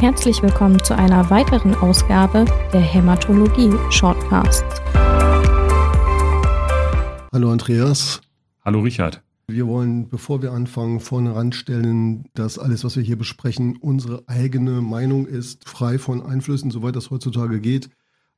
Herzlich willkommen zu einer weiteren Ausgabe der Hämatologie Shortcast. Hallo Andreas. Hallo Richard. Wir wollen, bevor wir anfangen, vorne ranstellen, dass alles, was wir hier besprechen, unsere eigene Meinung ist, frei von Einflüssen, soweit das heutzutage geht.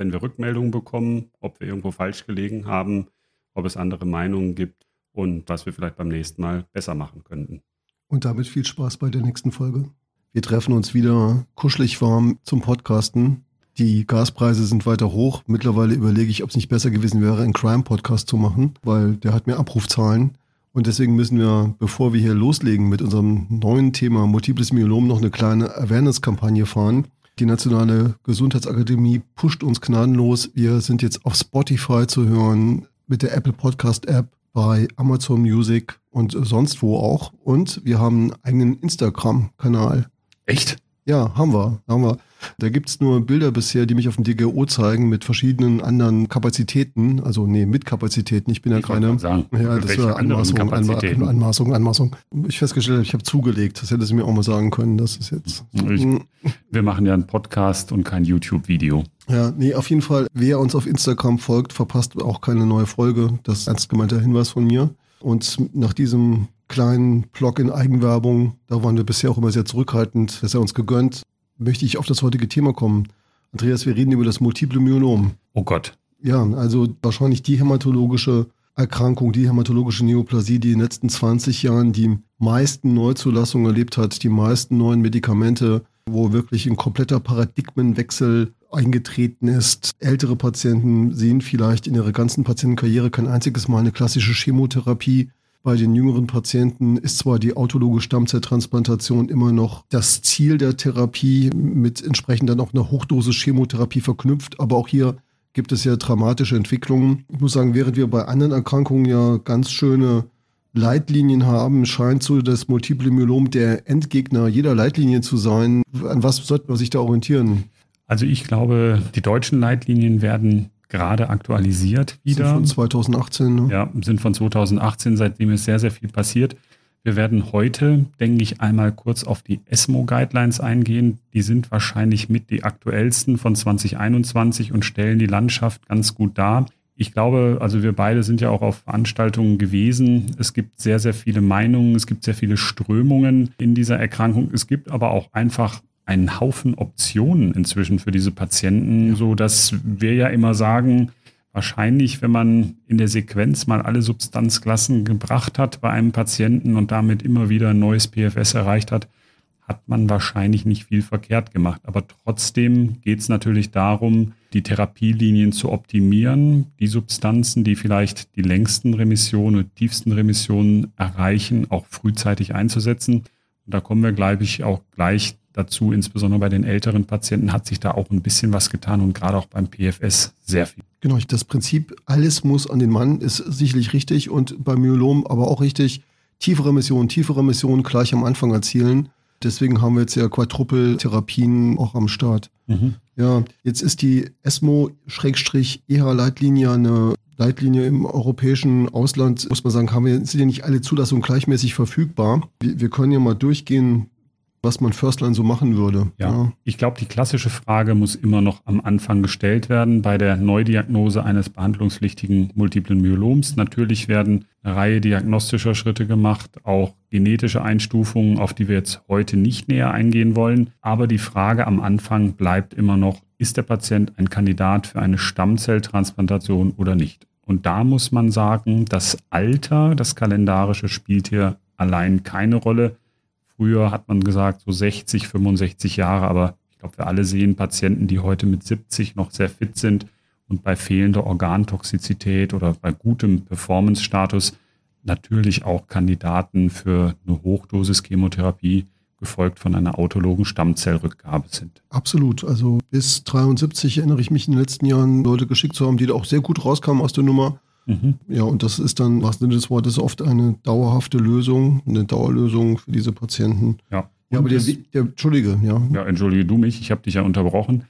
wenn wir Rückmeldungen bekommen, ob wir irgendwo falsch gelegen haben, ob es andere Meinungen gibt und was wir vielleicht beim nächsten Mal besser machen könnten. Und damit viel Spaß bei der nächsten Folge. Wir treffen uns wieder kuschelig warm zum Podcasten. Die Gaspreise sind weiter hoch. Mittlerweile überlege ich, ob es nicht besser gewesen wäre, einen Crime-Podcast zu machen, weil der hat mehr Abrufzahlen. Und deswegen müssen wir, bevor wir hier loslegen mit unserem neuen Thema Multiples Myelom, noch eine kleine Awareness-Kampagne fahren. Die Nationale Gesundheitsakademie pusht uns gnadenlos. Wir sind jetzt auf Spotify zu hören, mit der Apple Podcast App, bei Amazon Music und sonst wo auch. Und wir haben einen eigenen Instagram-Kanal. Echt? Ja, haben wir. Haben wir. Da gibt es nur Bilder bisher, die mich auf dem DGO zeigen mit verschiedenen anderen Kapazitäten. Also nee, mit Kapazitäten. Ich bin ja keine. Sagen, ja, das war Anmaßung, Anmaßung, Anmaßung, Anmaßung. Ich festgestellt habe, ich habe zugelegt. Das hätte sie mir auch mal sagen können. Das ist jetzt. Ich, wir machen ja einen Podcast und kein YouTube-Video. Ja, nee, auf jeden Fall, wer uns auf Instagram folgt, verpasst auch keine neue Folge. Das ist ein ernst gemeinter Hinweis von mir. Und nach diesem kleinen Blog in Eigenwerbung, da waren wir bisher auch immer sehr zurückhaltend, das ist ja uns gegönnt, möchte ich auf das heutige Thema kommen. Andreas, wir reden über das multiple Myelom. Oh Gott. Ja, also wahrscheinlich die hämatologische Erkrankung, die hämatologische Neoplasie, die in den letzten 20 Jahren die meisten Neuzulassungen erlebt hat, die meisten neuen Medikamente, wo wirklich ein kompletter Paradigmenwechsel eingetreten ist. Ältere Patienten sehen vielleicht in ihrer ganzen Patientenkarriere kein einziges Mal eine klassische Chemotherapie. Bei den jüngeren Patienten ist zwar die autologe Stammzelltransplantation immer noch das Ziel der Therapie, mit entsprechend dann auch einer Hochdosis Chemotherapie verknüpft, aber auch hier gibt es ja dramatische Entwicklungen. Ich muss sagen, während wir bei anderen Erkrankungen ja ganz schöne Leitlinien haben, scheint so das Multiple Myelom der Endgegner jeder Leitlinie zu sein. An was sollte man sich da orientieren? Also ich glaube, die deutschen Leitlinien werden gerade aktualisiert wieder. Sind von 2018. Ne? Ja, sind von 2018, seitdem ist sehr, sehr viel passiert. Wir werden heute, denke ich, einmal kurz auf die ESMO-Guidelines eingehen. Die sind wahrscheinlich mit die aktuellsten von 2021 und stellen die Landschaft ganz gut dar. Ich glaube, also wir beide sind ja auch auf Veranstaltungen gewesen. Es gibt sehr, sehr viele Meinungen, es gibt sehr viele Strömungen in dieser Erkrankung. Es gibt aber auch einfach einen Haufen Optionen inzwischen für diese Patienten, so dass wir ja immer sagen, wahrscheinlich, wenn man in der Sequenz mal alle Substanzklassen gebracht hat bei einem Patienten und damit immer wieder ein neues PFS erreicht hat, hat man wahrscheinlich nicht viel verkehrt gemacht. Aber trotzdem geht es natürlich darum, die Therapielinien zu optimieren, die Substanzen, die vielleicht die längsten Remissionen und tiefsten Remissionen erreichen, auch frühzeitig einzusetzen. Und da kommen wir, glaube ich, auch gleich dazu, insbesondere bei den älteren Patienten, hat sich da auch ein bisschen was getan und gerade auch beim PFS sehr viel. Genau, das Prinzip, alles muss an den Mann, ist sicherlich richtig und beim Myelom aber auch richtig. Tiefere Missionen, tiefere Missionen gleich am Anfang erzielen. Deswegen haben wir jetzt ja Quadruple-Therapien auch am Start. Mhm. Ja, jetzt ist die ESMO-EH-Leitlinie eine Leitlinie im europäischen Ausland, muss man sagen, haben wir, sind ja nicht alle Zulassungen gleichmäßig verfügbar. Wir, wir können ja mal durchgehen, was man Firstline so machen würde. Ja, ja. ich glaube, die klassische Frage muss immer noch am Anfang gestellt werden bei der Neudiagnose eines behandlungspflichtigen multiplen Myeloms. Natürlich werden eine Reihe diagnostischer Schritte gemacht, auch genetische Einstufungen, auf die wir jetzt heute nicht näher eingehen wollen. Aber die Frage am Anfang bleibt immer noch, ist der Patient ein Kandidat für eine Stammzelltransplantation oder nicht? Und da muss man sagen, das Alter, das kalendarische spielt hier allein keine Rolle. Früher hat man gesagt, so 60, 65 Jahre, aber ich glaube, wir alle sehen Patienten, die heute mit 70 noch sehr fit sind und bei fehlender Organtoxizität oder bei gutem Performance-Status natürlich auch Kandidaten für eine Hochdosis-Chemotherapie gefolgt von einer autologen Stammzellrückgabe sind. Absolut. Also bis 73 erinnere ich mich in den letzten Jahren Leute geschickt zu haben, die da auch sehr gut rauskamen aus der Nummer. Mhm. Ja, und das ist dann, was Sinne des Wortes, oft eine dauerhafte Lösung, eine Dauerlösung für diese Patienten. Ja. Ja, aber der, der, Entschuldige, ja. Ja, entschuldige du mich, ich habe dich ja unterbrochen.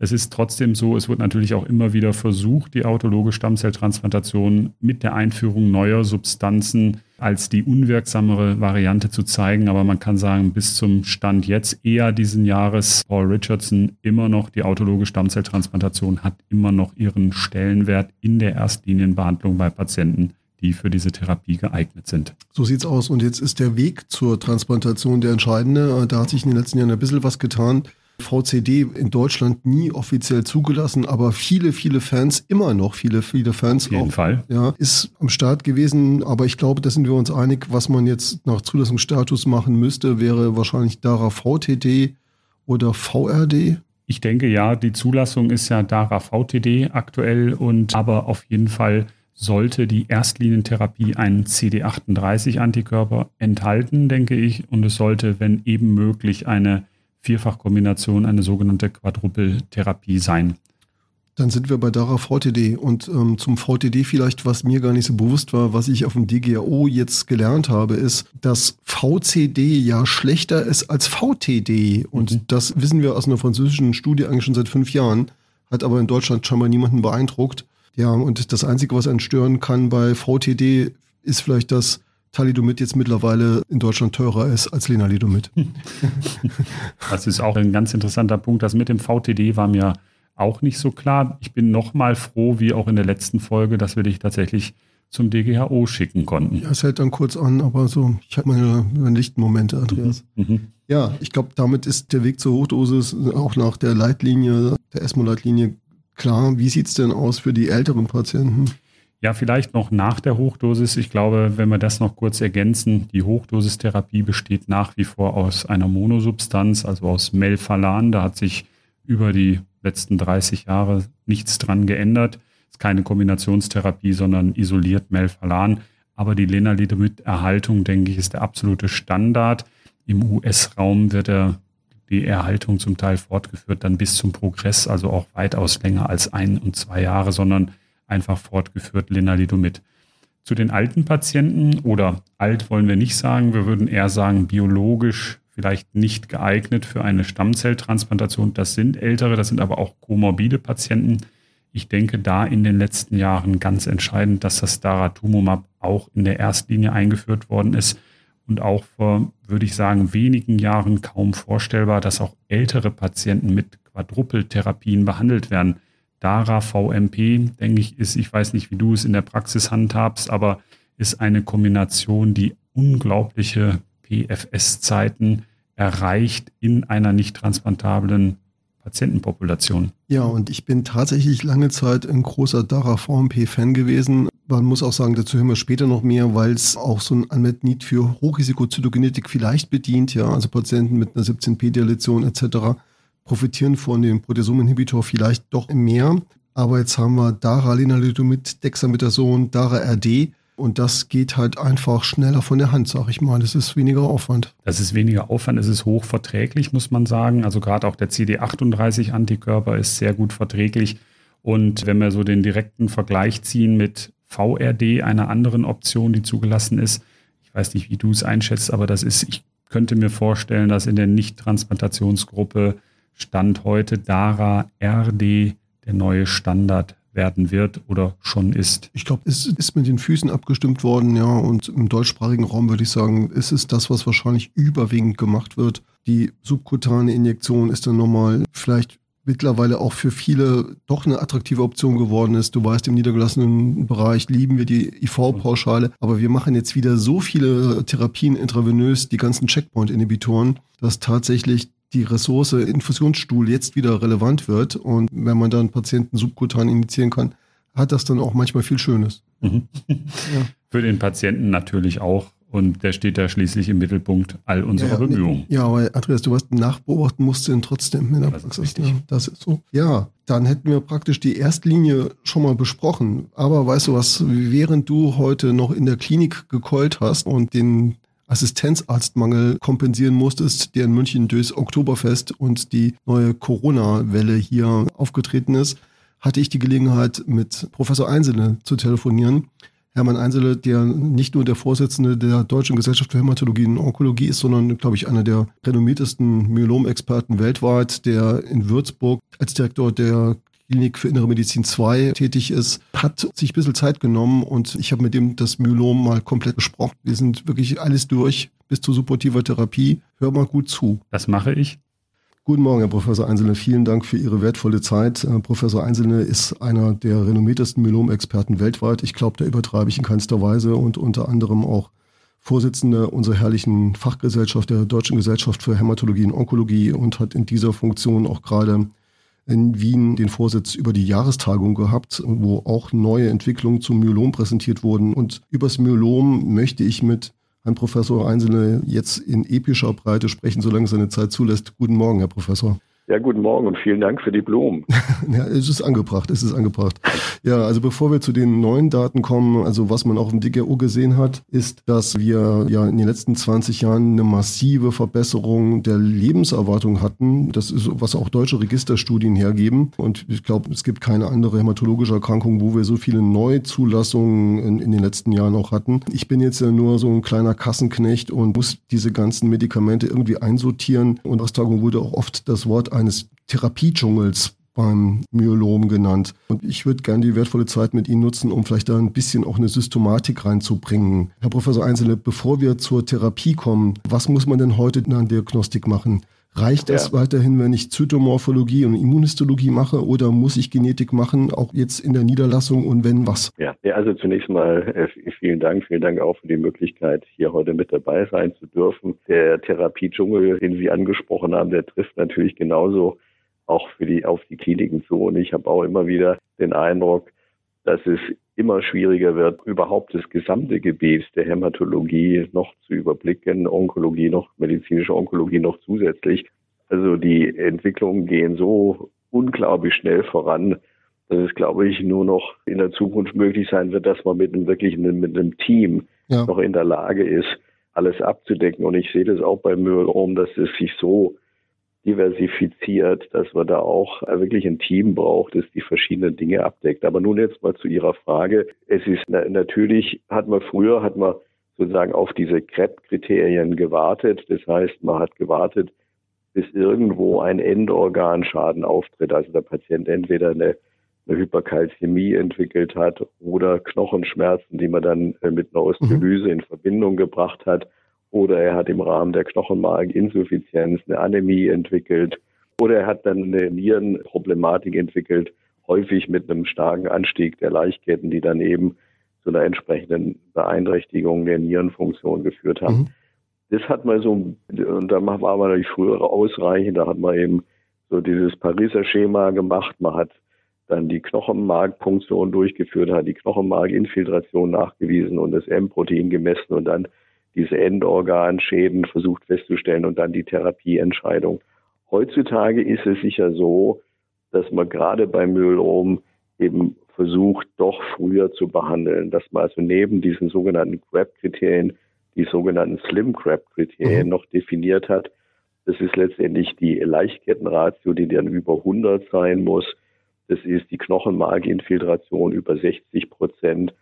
Es ist trotzdem so, es wird natürlich auch immer wieder versucht, die autologe Stammzelltransplantation mit der Einführung neuer Substanzen als die unwirksamere Variante zu zeigen. Aber man kann sagen, bis zum Stand jetzt eher diesen Jahres, Paul Richardson, immer noch die autologe Stammzelltransplantation hat immer noch ihren Stellenwert in der Erstlinienbehandlung bei Patienten die für diese Therapie geeignet sind. So sieht's aus. Und jetzt ist der Weg zur Transplantation der entscheidende. Da hat sich in den letzten Jahren ein bisschen was getan. VCD in Deutschland nie offiziell zugelassen, aber viele, viele Fans, immer noch viele, viele Fans. Auf jeden auch, Fall. Ja, ist am Start gewesen, aber ich glaube, da sind wir uns einig, was man jetzt nach Zulassungsstatus machen müsste, wäre wahrscheinlich DARA VTD oder VRD. Ich denke ja, die Zulassung ist ja DARA VTD aktuell und aber auf jeden Fall sollte die Erstlinientherapie einen CD38-Antikörper enthalten, denke ich, und es sollte, wenn eben möglich, eine Vierfachkombination eine sogenannte Quadrupeltherapie sein. Dann sind wir bei Dara VTD und ähm, zum VTD vielleicht, was mir gar nicht so bewusst war, was ich auf dem DGAO jetzt gelernt habe, ist, dass VCD ja schlechter ist als VTD und mhm. das wissen wir aus einer französischen Studie eigentlich schon seit fünf Jahren, hat aber in Deutschland scheinbar niemanden beeindruckt. Ja, und das Einzige, was einen stören kann bei VTD, ist vielleicht das Thalidomid jetzt mittlerweile in Deutschland teurer ist als Lenalidomid. Das ist auch ein ganz interessanter Punkt. Das mit dem VTD war mir auch nicht so klar. Ich bin nochmal froh, wie auch in der letzten Folge, dass wir dich tatsächlich zum DGHO schicken konnten. Ja, es hält dann kurz an, aber so, ich habe meine, meine lichten Momente, Andreas. Mhm. mhm. Ja, ich glaube, damit ist der Weg zur Hochdosis auch nach der Leitlinie, der ESMO-Leitlinie klar. Wie sieht es denn aus für die älteren Patienten? Ja, vielleicht noch nach der Hochdosis. Ich glaube, wenn wir das noch kurz ergänzen, die Hochdosistherapie besteht nach wie vor aus einer Monosubstanz, also aus Melphalan. Da hat sich über die letzten 30 Jahre nichts dran geändert. Es ist keine Kombinationstherapie, sondern isoliert Melphalan. Aber die Lenalidomid-Erhaltung, denke ich, ist der absolute Standard. Im US-Raum wird er die Erhaltung zum Teil fortgeführt, dann bis zum Progress, also auch weitaus länger als ein und zwei Jahre, sondern einfach fortgeführt Lenalidomid. Zu den alten Patienten oder alt wollen wir nicht sagen, wir würden eher sagen biologisch vielleicht nicht geeignet für eine Stammzelltransplantation. Das sind ältere, das sind aber auch komorbide Patienten. Ich denke da in den letzten Jahren ganz entscheidend, dass das Daratumumab auch in der Erstlinie eingeführt worden ist und auch vor, würde ich sagen, wenigen Jahren kaum vorstellbar, dass auch ältere Patienten mit Quadrupeltherapien behandelt werden. DARA VMP, denke ich, ist, ich weiß nicht, wie du es in der Praxis handhabst, aber ist eine Kombination, die unglaubliche PFS-Zeiten erreicht in einer nicht transplantablen Patientenpopulation. Ja, und ich bin tatsächlich lange Zeit ein großer DARA VMP-Fan gewesen. Man muss auch sagen, dazu hören wir später noch mehr, weil es auch so ein Unmet Need für Hochrisikozytogenetik vielleicht bedient, ja, also Patienten mit einer 17p-Deletion etc profitieren von dem Proteasom-Inhibitor vielleicht doch mehr. Aber jetzt haben wir Dara Lenalidomid, Dexamethason, Dara RD. Und das geht halt einfach schneller von der Hand, sag ich mal. Das ist weniger Aufwand. Das ist weniger Aufwand, es ist hochverträglich, muss man sagen. Also gerade auch der CD38-Antikörper ist sehr gut verträglich. Und wenn wir so den direkten Vergleich ziehen mit VRD, einer anderen Option, die zugelassen ist, ich weiß nicht, wie du es einschätzt, aber das ist, ich könnte mir vorstellen, dass in der Nicht-Transplantationsgruppe Stand heute DARA RD der neue Standard werden wird oder schon ist. Ich glaube, es ist mit den Füßen abgestimmt worden, ja. Und im deutschsprachigen Raum würde ich sagen, ist es das, was wahrscheinlich überwiegend gemacht wird. Die subkutane Injektion ist dann nochmal vielleicht mittlerweile auch für viele doch eine attraktive Option geworden ist. Du weißt, im niedergelassenen Bereich lieben wir die IV-Pauschale, aber wir machen jetzt wieder so viele Therapien intravenös, die ganzen Checkpoint-Inhibitoren, dass tatsächlich die Ressource Infusionsstuhl jetzt wieder relevant wird und wenn man dann Patienten subkutan injizieren kann, hat das dann auch manchmal viel Schönes. Mhm. Ja. Für den Patienten natürlich auch. Und der steht da schließlich im Mittelpunkt all unserer ja, Bemühungen. Ja, aber Andreas, du weißt, nachbeobachten musst du ihn trotzdem in der das Praxis. Ist ja, das ist so. Ja, dann hätten wir praktisch die Erstlinie schon mal besprochen. Aber weißt du was, während du heute noch in der Klinik gekeult hast und den Assistenzarztmangel kompensieren musstest, der in München durchs Oktoberfest und die neue Corona-Welle hier aufgetreten ist, hatte ich die Gelegenheit, mit Professor Einzelne zu telefonieren. Hermann Einzele, der nicht nur der Vorsitzende der Deutschen Gesellschaft für Hämatologie und Onkologie ist, sondern, glaube ich, einer der renommiertesten Myelom-Experten weltweit, der in Würzburg als Direktor der Klinik für Innere Medizin 2 tätig ist, hat sich ein bisschen Zeit genommen und ich habe mit dem das Myelom mal komplett besprochen. Wir sind wirklich alles durch bis zur supportiver Therapie. Hör mal gut zu. Das mache ich. Guten Morgen, Herr Professor Einzelne. Vielen Dank für Ihre wertvolle Zeit. Herr Professor Einzelne ist einer der renommiertesten Myelom-Experten weltweit. Ich glaube, da übertreibe ich in keinster Weise und unter anderem auch Vorsitzender unserer herrlichen Fachgesellschaft, der Deutschen Gesellschaft für Hämatologie und Onkologie und hat in dieser Funktion auch gerade in Wien den Vorsitz über die Jahrestagung gehabt, wo auch neue Entwicklungen zum Myelom präsentiert wurden. Und übers Myelom möchte ich mit Herrn Professor Einzelne jetzt in epischer Breite sprechen, solange seine Zeit zulässt. Guten Morgen, Herr Professor. Ja, guten Morgen und vielen Dank für die Blumen. ja, es ist angebracht, es ist angebracht. Ja, also bevor wir zu den neuen Daten kommen, also was man auch im DGO gesehen hat, ist, dass wir ja in den letzten 20 Jahren eine massive Verbesserung der Lebenserwartung hatten. Das ist, was auch deutsche Registerstudien hergeben. Und ich glaube, es gibt keine andere hämatologische Erkrankung, wo wir so viele Neuzulassungen in, in den letzten Jahren auch hatten. Ich bin jetzt ja nur so ein kleiner Kassenknecht und muss diese ganzen Medikamente irgendwie einsortieren. Und aus Tagung wurde auch oft das Wort eines Therapiedschungels beim Myelom genannt. Und ich würde gerne die wertvolle Zeit mit Ihnen nutzen, um vielleicht da ein bisschen auch eine Systematik reinzubringen. Herr Professor Einzelne, bevor wir zur Therapie kommen, was muss man denn heute in der Diagnostik machen? Reicht es ja. weiterhin, wenn ich Zytomorphologie und Immunhistologie mache oder muss ich Genetik machen, auch jetzt in der Niederlassung und wenn was? Ja, ja also zunächst mal äh, vielen Dank, vielen Dank auch für die Möglichkeit, hier heute mit dabei sein zu dürfen. Der Therapiedschungel, den Sie angesprochen haben, der trifft natürlich genauso auch für die, auf die Kliniken zu. Und ich habe auch immer wieder den Eindruck, dass es immer schwieriger wird, überhaupt das gesamte Gebiet der Hämatologie noch zu überblicken, Onkologie noch, medizinische Onkologie noch zusätzlich. Also die Entwicklungen gehen so unglaublich schnell voran, dass es, glaube ich, nur noch in der Zukunft möglich sein wird, dass man mit einem wirklich mit einem Team ja. noch in der Lage ist, alles abzudecken. Und ich sehe das auch bei Myelom, dass es sich so diversifiziert, dass man da auch wirklich ein Team braucht, das die verschiedenen Dinge abdeckt. Aber nun jetzt mal zu Ihrer Frage. Es ist natürlich, hat man früher, hat man sozusagen auf diese KREP-Kriterien gewartet. Das heißt, man hat gewartet, bis irgendwo ein Endorganschaden auftritt. Also der Patient entweder eine, eine Hyperkalzämie entwickelt hat oder Knochenschmerzen, die man dann äh, mit einer Osteolyse mhm. in Verbindung gebracht hat oder er hat im Rahmen der Knochenmarkinsuffizienz eine Anämie entwickelt oder er hat dann eine Nierenproblematik entwickelt, häufig mit einem starken Anstieg der Leichketten, die dann eben zu einer entsprechenden Beeinträchtigung der Nierenfunktion geführt haben. Mhm. Das hat man so, und da war man natürlich früher ausreichend, da hat man eben so dieses Pariser Schema gemacht, man hat dann die Knochenmarkpunktion durchgeführt, hat die Knochenmarkinfiltration nachgewiesen und das M-Protein gemessen und dann diese Endorganschäden versucht festzustellen und dann die Therapieentscheidung. Heutzutage ist es sicher so, dass man gerade beim Myelom eben versucht, doch früher zu behandeln, dass man also neben diesen sogenannten CRAP-Kriterien die sogenannten Slim CRAP-Kriterien mhm. noch definiert hat. Das ist letztendlich die Leichtkettenratio, die dann über 100 sein muss. Das ist die Knochenmarkinfiltration über 60 Prozent.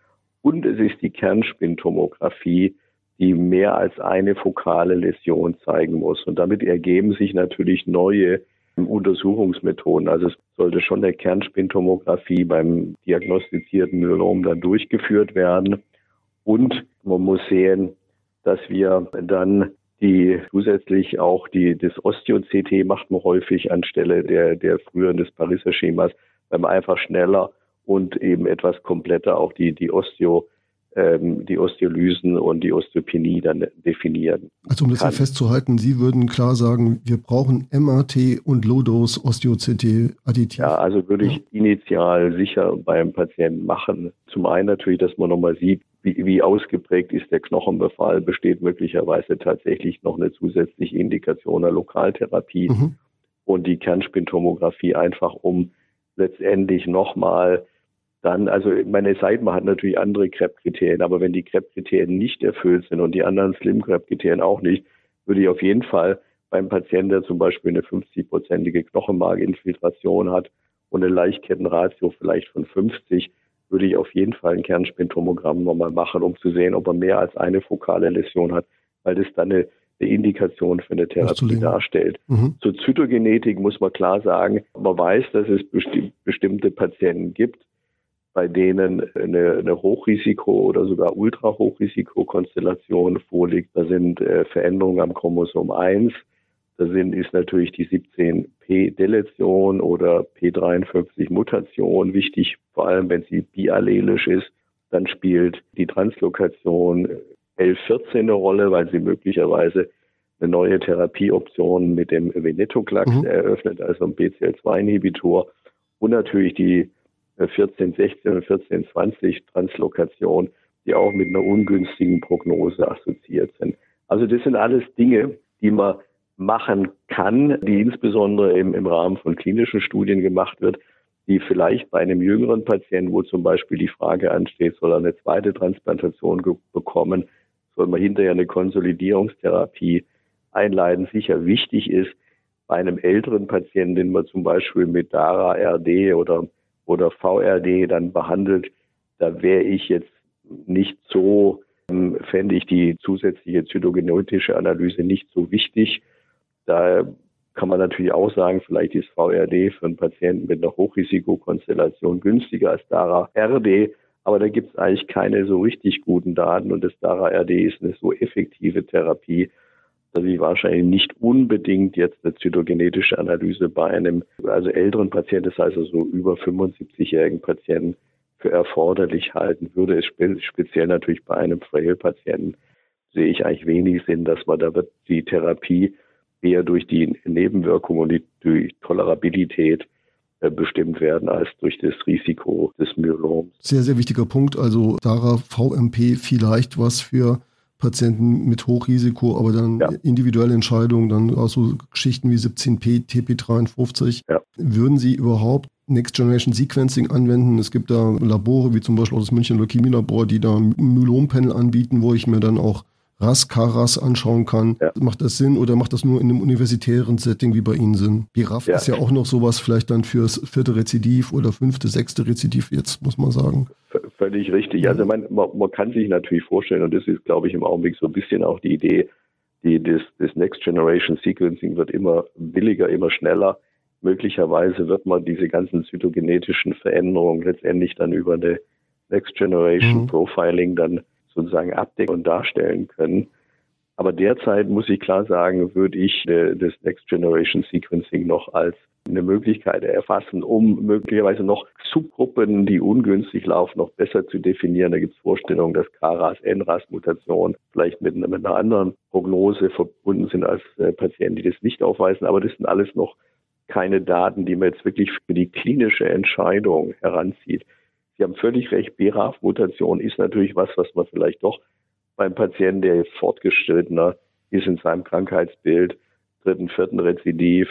Und es ist die Kernspintomographie, die mehr als eine fokale Läsion zeigen muss. Und damit ergeben sich natürlich neue Untersuchungsmethoden. Also es sollte schon der Kernspintomographie beim diagnostizierten Myelom dann durchgeführt werden. Und man muss sehen, dass wir dann die zusätzlich auch die, das Osteo-CT macht man häufig anstelle der, der früheren des Pariser Schemas, weil man einfach schneller und eben etwas kompletter auch die, die Osteo ähm, die Osteolysen und die Osteopenie dann definieren. Also um das hier festzuhalten, Sie würden klar sagen, wir brauchen MRT und Low-Dose Osteo-CT additiv. Ja, also würde ich initial sicher beim Patienten machen. Zum einen natürlich, dass man nochmal sieht, wie, wie ausgeprägt ist der Knochenbefall, besteht möglicherweise tatsächlich noch eine zusätzliche Indikation der Lokaltherapie mhm. und die Kernspintomographie einfach um letztendlich nochmal dann, also meine Seidma hat natürlich andere Krebskriterien, aber wenn die Krebskriterien nicht erfüllt sind und die anderen Slim-Krebskriterien auch nicht, würde ich auf jeden Fall beim Patienten, der zum Beispiel eine 50-prozentige Knochenmarkinfiltration hat und eine Leichtkettenratio vielleicht von 50, würde ich auf jeden Fall ein Kernspintomogramm nochmal machen, um zu sehen, ob er mehr als eine fokale Läsion hat, weil das dann eine, eine Indikation für eine Therapie darstellt. Mhm. Zur Zytogenetik muss man klar sagen, man weiß, dass es besti bestimmte Patienten gibt, bei denen eine, eine Hochrisiko- oder sogar Ultrahochrisikokonstellation vorliegt. Da sind äh, Veränderungen am Chromosom 1, da sind, ist natürlich die 17p-Deletion oder P53-Mutation wichtig, vor allem wenn sie biallelisch ist. Dann spielt die Translokation L14 eine Rolle, weil sie möglicherweise eine neue Therapieoption mit dem Venetoclax mhm. eröffnet, also ein BCL2-Inhibitor. Und natürlich die 1416 und 1420 Translokation, die auch mit einer ungünstigen Prognose assoziiert sind. Also das sind alles Dinge, die man machen kann, die insbesondere im, im Rahmen von klinischen Studien gemacht wird, die vielleicht bei einem jüngeren Patienten, wo zum Beispiel die Frage ansteht, soll er eine zweite Transplantation bekommen, soll man hinterher eine Konsolidierungstherapie einleiten, sicher wichtig ist. Bei einem älteren Patienten, den man zum Beispiel mit DARA-RD oder oder VRD dann behandelt, da wäre ich jetzt nicht so, ähm, fände ich die zusätzliche zytogenetische Analyse nicht so wichtig. Da kann man natürlich auch sagen, vielleicht ist VRD für einen Patienten mit einer Hochrisikokonstellation günstiger als DARA-RD, aber da gibt es eigentlich keine so richtig guten Daten und das DARA-RD ist eine so effektive Therapie, ich wahrscheinlich nicht unbedingt jetzt eine zytogenetische Analyse bei einem also älteren Patienten, das heißt also über 75-jährigen Patienten, für erforderlich halten würde. Es spe speziell natürlich bei einem Frail-Patienten sehe ich eigentlich wenig Sinn, dass man da wird die Therapie eher durch die Nebenwirkungen und die, die Tolerabilität äh, bestimmt werden als durch das Risiko des Myeloms. Sehr, sehr wichtiger Punkt. Also Dara VMP vielleicht was für Patienten mit Hochrisiko, aber dann ja. individuelle Entscheidungen, dann auch so Geschichten wie 17p, TP53. Ja. Würden Sie überhaupt Next Generation Sequencing anwenden? Es gibt da Labore, wie zum Beispiel auch das München Leukämie Labor, die da ein Myelom-Panel anbieten, wo ich mir dann auch RAS, KRAS anschauen kann. Ja. Macht das Sinn oder macht das nur in einem universitären Setting wie bei Ihnen Sinn? BRAF ja. ist ja auch noch sowas vielleicht dann fürs vierte Rezidiv oder fünfte, sechste Rezidiv jetzt, muss man sagen. Völlig richtig. Also man, man, man kann sich natürlich vorstellen, und das ist, glaube ich, im Augenblick so ein bisschen auch die Idee, die, das, das Next Generation Sequencing wird immer billiger, immer schneller. Möglicherweise wird man diese ganzen zytogenetischen Veränderungen letztendlich dann über eine Next Generation mhm. Profiling dann sozusagen abdecken und darstellen können. Aber derzeit muss ich klar sagen, würde ich äh, das Next Generation Sequencing noch als eine Möglichkeit erfassen, um möglicherweise noch Subgruppen, die ungünstig laufen, noch besser zu definieren. Da gibt es Vorstellungen, dass KRAS, NRAS-Mutationen vielleicht mit, einer anderen Prognose verbunden sind als äh, Patienten, die das nicht aufweisen. Aber das sind alles noch keine Daten, die man jetzt wirklich für die klinische Entscheidung heranzieht. Sie haben völlig recht, BRAF-Mutation ist natürlich was, was man vielleicht doch beim Patienten, der fortgeschrittener ist in seinem Krankheitsbild, dritten, vierten Rezidiv,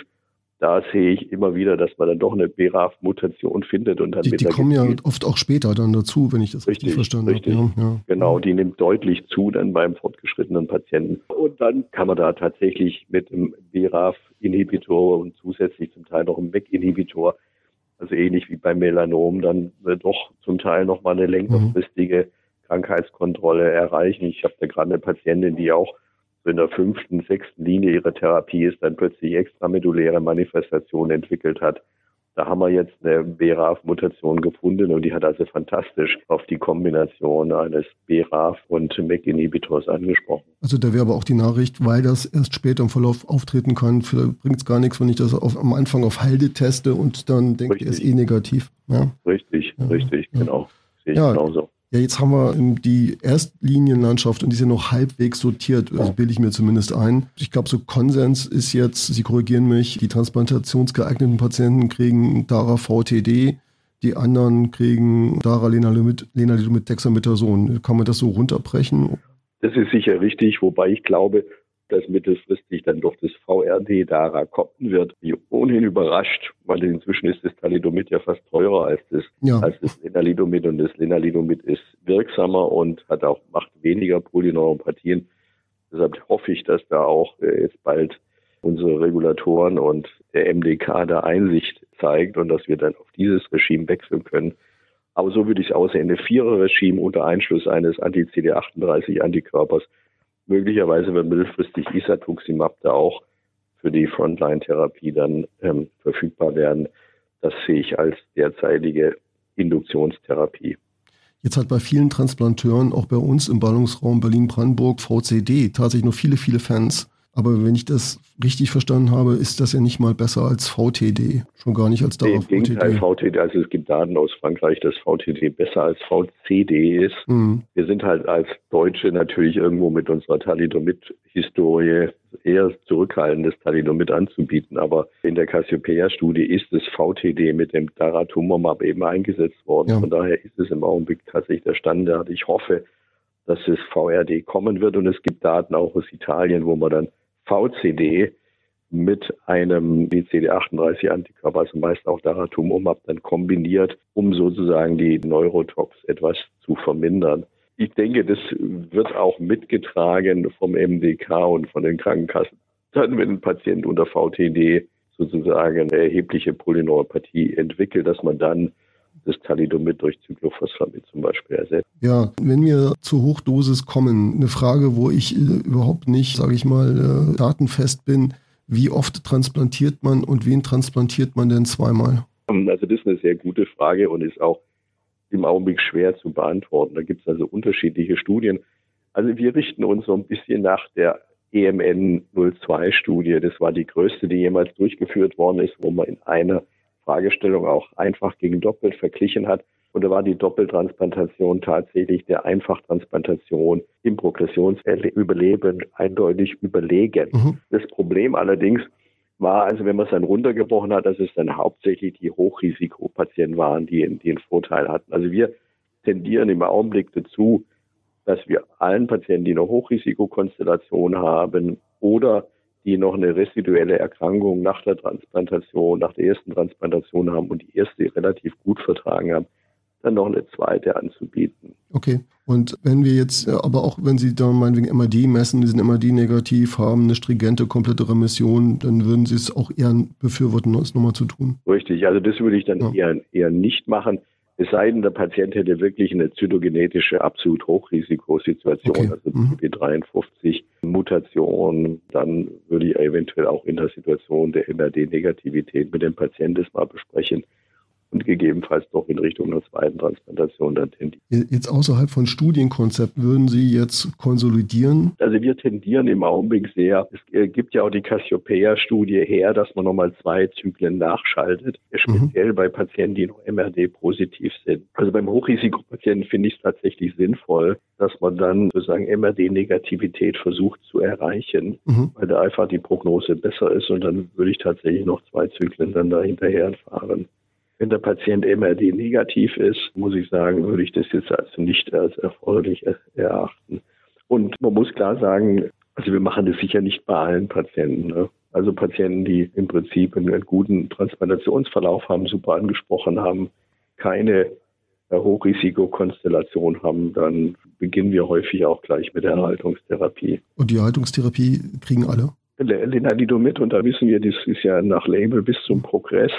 da sehe ich immer wieder, dass man dann doch eine BRAF-Mutation findet und dann die, die kommen ja oft auch später dann dazu, wenn ich das richtig, richtig verstanden richtig. habe. Ja, ja. Genau, die nimmt deutlich zu dann beim fortgeschrittenen Patienten. Und dann kann man da tatsächlich mit einem BRAF-Inhibitor und zusätzlich zum Teil noch einem MEC-Inhibitor also ähnlich wie beim Melanom, dann doch zum Teil nochmal eine längerfristige Krankheitskontrolle erreichen. Ich habe da gerade eine Patientin, die auch in der fünften, sechsten Linie ihrer Therapie ist, dann plötzlich extrameduläre Manifestationen entwickelt hat. Da haben wir jetzt eine BRAF-Mutation gefunden und die hat also fantastisch auf die Kombination eines BRAF und MEC-Inhibitors angesprochen. Also da wäre aber auch die Nachricht, weil das erst später im Verlauf auftreten kann, bringt es gar nichts, wenn ich das auf, am Anfang auf Halde teste und dann denke, er ist eh negativ. Ja? Richtig, ja, richtig, ja. genau. Sehe ich genauso. Ja, jetzt haben wir die Erstlinienlandschaft und die ist ja noch halbwegs sortiert, also bilde ich mir zumindest ein. Ich glaube, so Konsens ist jetzt, Sie korrigieren mich, die transplantationsgeeigneten Patienten kriegen DARA VTD, die anderen kriegen DARA Lenalidomid Dexamethason. Kann man das so runterbrechen? Das ist sicher richtig, wobei ich glaube, dass mittelfristig dann doch das VRD-DARA kommen wird. Wie ohnehin überrascht, weil inzwischen ist das Thalidomid ja fast teurer als das, ja. als das Lenalidomid und das Lenalidomid ist wirksamer und hat auch, macht weniger Polyneuropathien. Deshalb hoffe ich, dass da auch äh, jetzt bald unsere Regulatoren und der MDK da Einsicht zeigt und dass wir dann auf dieses Regime wechseln können. Aber so würde ich es aussehen. Eine Vierer-Regime unter Einschluss eines Anti-CD38-Antikörpers möglicherweise wird mittelfristig Isatuximab da auch für die Frontline-Therapie dann ähm, verfügbar werden. Das sehe ich als derzeitige Induktionstherapie. Jetzt hat bei vielen Transplanteuren, auch bei uns im Ballungsraum Berlin-Brandenburg, VCD tatsächlich noch viele, viele Fans. Aber wenn ich das richtig verstanden habe, ist das ja nicht mal besser als VTD, schon gar nicht als darauf Im Gegenteil, VTD. Also es gibt Daten aus Frankreich, dass VTD besser als VCD ist. Mhm. Wir sind halt als Deutsche natürlich irgendwo mit unserer Thalidomid-Historie eher zurückhaltend, das Thalidomid anzubieten. Aber in der Cassiopeia-Studie ist das VTD mit dem Daratumumab eben eingesetzt worden. Ja. Von daher ist es im Augenblick tatsächlich der Standard. Ich hoffe, dass es VRD kommen wird und es gibt Daten auch aus Italien, wo man dann VCD mit einem BCD38-Antikörper, also meist auch Daratumumab, dann kombiniert, um sozusagen die Neurotox etwas zu vermindern. Ich denke, das wird auch mitgetragen vom MDK und von den Krankenkassen. Dann, wenn ein Patient unter VTD sozusagen eine erhebliche Polyneuropathie entwickelt, dass man dann das Thalidomid durch Cyclophosphamid zum Beispiel ersetzt. Ja, wenn wir zur Hochdosis kommen, eine Frage, wo ich äh, überhaupt nicht, sage ich mal, äh, datenfest bin, wie oft transplantiert man und wen transplantiert man denn zweimal? Also das ist eine sehr gute Frage und ist auch im Augenblick schwer zu beantworten. Da gibt es also unterschiedliche Studien. Also wir richten uns so ein bisschen nach der EMN 02-Studie. Das war die größte, die jemals durchgeführt worden ist, wo man in einer Fragestellung auch einfach gegen doppelt verglichen hat. Und da war die Doppeltransplantation tatsächlich der Einfachtransplantation im Progressionsüberleben eindeutig überlegen. Mhm. Das Problem allerdings war, also wenn man es dann runtergebrochen hat, dass es dann hauptsächlich die Hochrisikopatienten waren, die, die einen Vorteil hatten. Also wir tendieren im Augenblick dazu, dass wir allen Patienten, die eine Hochrisikokonstellation haben oder die noch eine residuelle Erkrankung nach der Transplantation, nach der ersten Transplantation haben und die erste relativ gut vertragen haben, dann noch eine zweite anzubieten. Okay. Und wenn wir jetzt, aber auch wenn Sie da meinetwegen MAD messen, die sind MAD negativ, haben eine stringente, komplette Remission, dann würden Sie es auch eher befürworten, das nochmal zu tun? Richtig, also das würde ich dann ja. eher, eher nicht machen. Es sei denn, der Patient hätte wirklich eine zytogenetische absolut Hochrisikosituation, okay. also mhm. B53-Mutation, dann würde ich eventuell auch in der Situation der MRD-Negativität mit dem Patienten das mal besprechen und gegebenenfalls doch in Richtung einer zweiten Transplantation dann tendieren. Jetzt außerhalb von Studienkonzept würden Sie jetzt konsolidieren? Also wir tendieren im Augenblick sehr. Es äh, gibt ja auch die Cassiopeia-Studie her, dass man nochmal zwei Zyklen nachschaltet, speziell mhm. bei Patienten, die noch MRD-positiv sind. Also beim Hochrisikopatienten finde ich es tatsächlich sinnvoll, dass man dann sozusagen MRD-Negativität versucht zu erreichen, mhm. weil da einfach die Prognose besser ist und dann würde ich tatsächlich noch zwei Zyklen dann da hinterher fahren. Wenn der Patient MRD negativ ist, muss ich sagen, würde ich das jetzt also nicht als erforderlich erachten. Und man muss klar sagen, also wir machen das sicher nicht bei allen Patienten. Ne? Also Patienten, die im Prinzip einen, guten Transplantationsverlauf haben, super angesprochen haben, keine Hochrisikokonstellation haben, dann beginnen wir häufig auch gleich mit der Erhaltungstherapie. Und die Erhaltungstherapie kriegen alle? Lenalidomid, und da wissen wir, das ist ja nach Label bis zum Progress.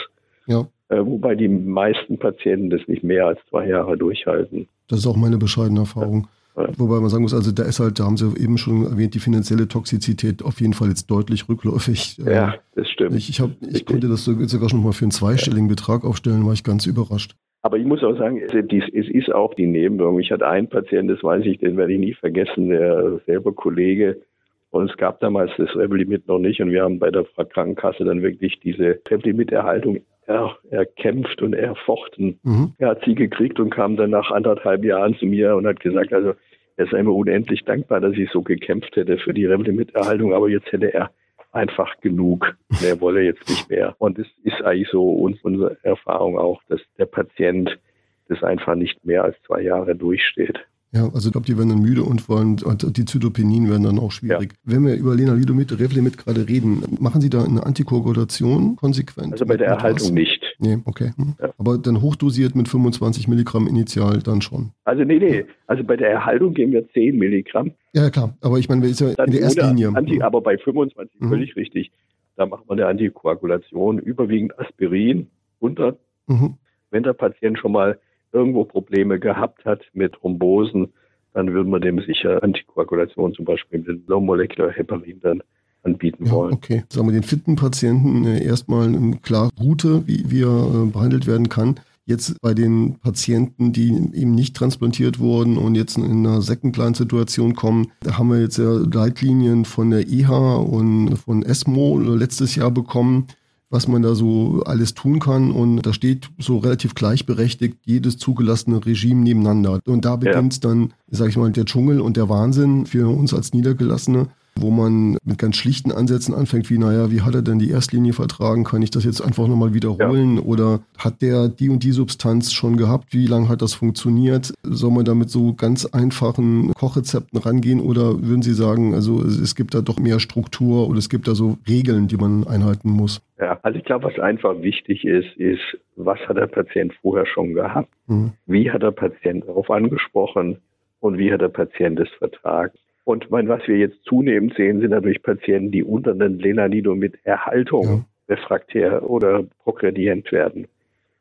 Ja. Äh, wobei die meisten Patienten das nicht mehr als zwei Jahre durchhalten. Das ist auch meine bescheidene Erfahrung. Ja. Wobei man sagen muss, also da ist halt, da haben Sie eben schon erwähnt, die finanzielle Toxizität auf jeden Fall jetzt deutlich rückläufig. Ja, das stimmt. Ich, ich, hab, ich konnte das sogar schon mal für einen zweistelligen Betrag aufstellen, war ich ganz überrascht. Aber ich muss auch sagen, es ist auch die Nebenwirkung. Ich hatte einen Patienten, das weiß ich, den werde ich nie vergessen, der selber Kollege. Und es gab damals das Revlimid noch nicht. Und wir haben bei der Krankenkasse dann wirklich diese Revlimid-Erhaltung er, erkämpft und erfochten. Mhm. Er hat sie gekriegt und kam dann nach anderthalb Jahren zu mir und hat gesagt, also er sei mir unendlich dankbar, dass ich so gekämpft hätte für die Revlimid-Erhaltung, aber jetzt hätte er einfach genug. Er wolle jetzt nicht mehr. Und es ist eigentlich so unsere Erfahrung auch, dass der Patient das einfach nicht mehr als zwei Jahre durchsteht. Ja, also ich glaube, die werden dann müde und wollen, und die Zytopenien werden dann auch schwierig. Ja. Wenn wir über Lenalidomid, Revlimid gerade reden, machen Sie da eine Antikoagulation konsequent? Also bei der Erhaltung was? nicht. Nee, okay. Hm. Ja. Aber dann hochdosiert mit 25 Milligramm initial dann schon. Also nee, nee. Also bei der Erhaltung geben wir 10 Milligramm. Ja, klar. Aber ich meine, wir ist ja dann in der ersten Linie. Anti, aber bei 25 mhm. völlig richtig. Da macht man eine Antikoagulation, überwiegend Aspirin unter. Mhm. Wenn der Patient schon mal irgendwo Probleme gehabt hat mit Thrombosen, dann würde man dem sicher Antikoagulation zum Beispiel mit Low Molecular Heparin dann anbieten ja, wollen. Okay, sagen wir den fitten Patienten äh, erstmal eine klare Route, wie, wie er äh, behandelt werden kann. Jetzt bei den Patienten, die eben nicht transplantiert wurden und jetzt in einer Second-Line-Situation kommen, da haben wir jetzt ja Leitlinien von der IHA und von ESMO letztes Jahr bekommen, was man da so alles tun kann. Und da steht so relativ gleichberechtigt jedes zugelassene Regime nebeneinander. Und da beginnt ja. dann, sag ich mal, der Dschungel und der Wahnsinn für uns als Niedergelassene wo man mit ganz schlichten Ansätzen anfängt, wie, naja, wie hat er denn die Erstlinie vertragen? Kann ich das jetzt einfach nochmal wiederholen? Ja. Oder hat der die und die Substanz schon gehabt? Wie lange hat das funktioniert? Soll man da mit so ganz einfachen Kochrezepten rangehen? Oder würden Sie sagen, also es gibt da doch mehr Struktur oder es gibt da so Regeln, die man einhalten muss? Ja, also ich glaube, was einfach wichtig ist, ist, was hat der Patient vorher schon gehabt? Mhm. Wie hat der Patient darauf angesprochen? Und wie hat der Patient es vertragen? Und mein, was wir jetzt zunehmend sehen, sind natürlich Patienten, die unter den Lenalidomid Erhaltung ja. refraktär oder progredient werden.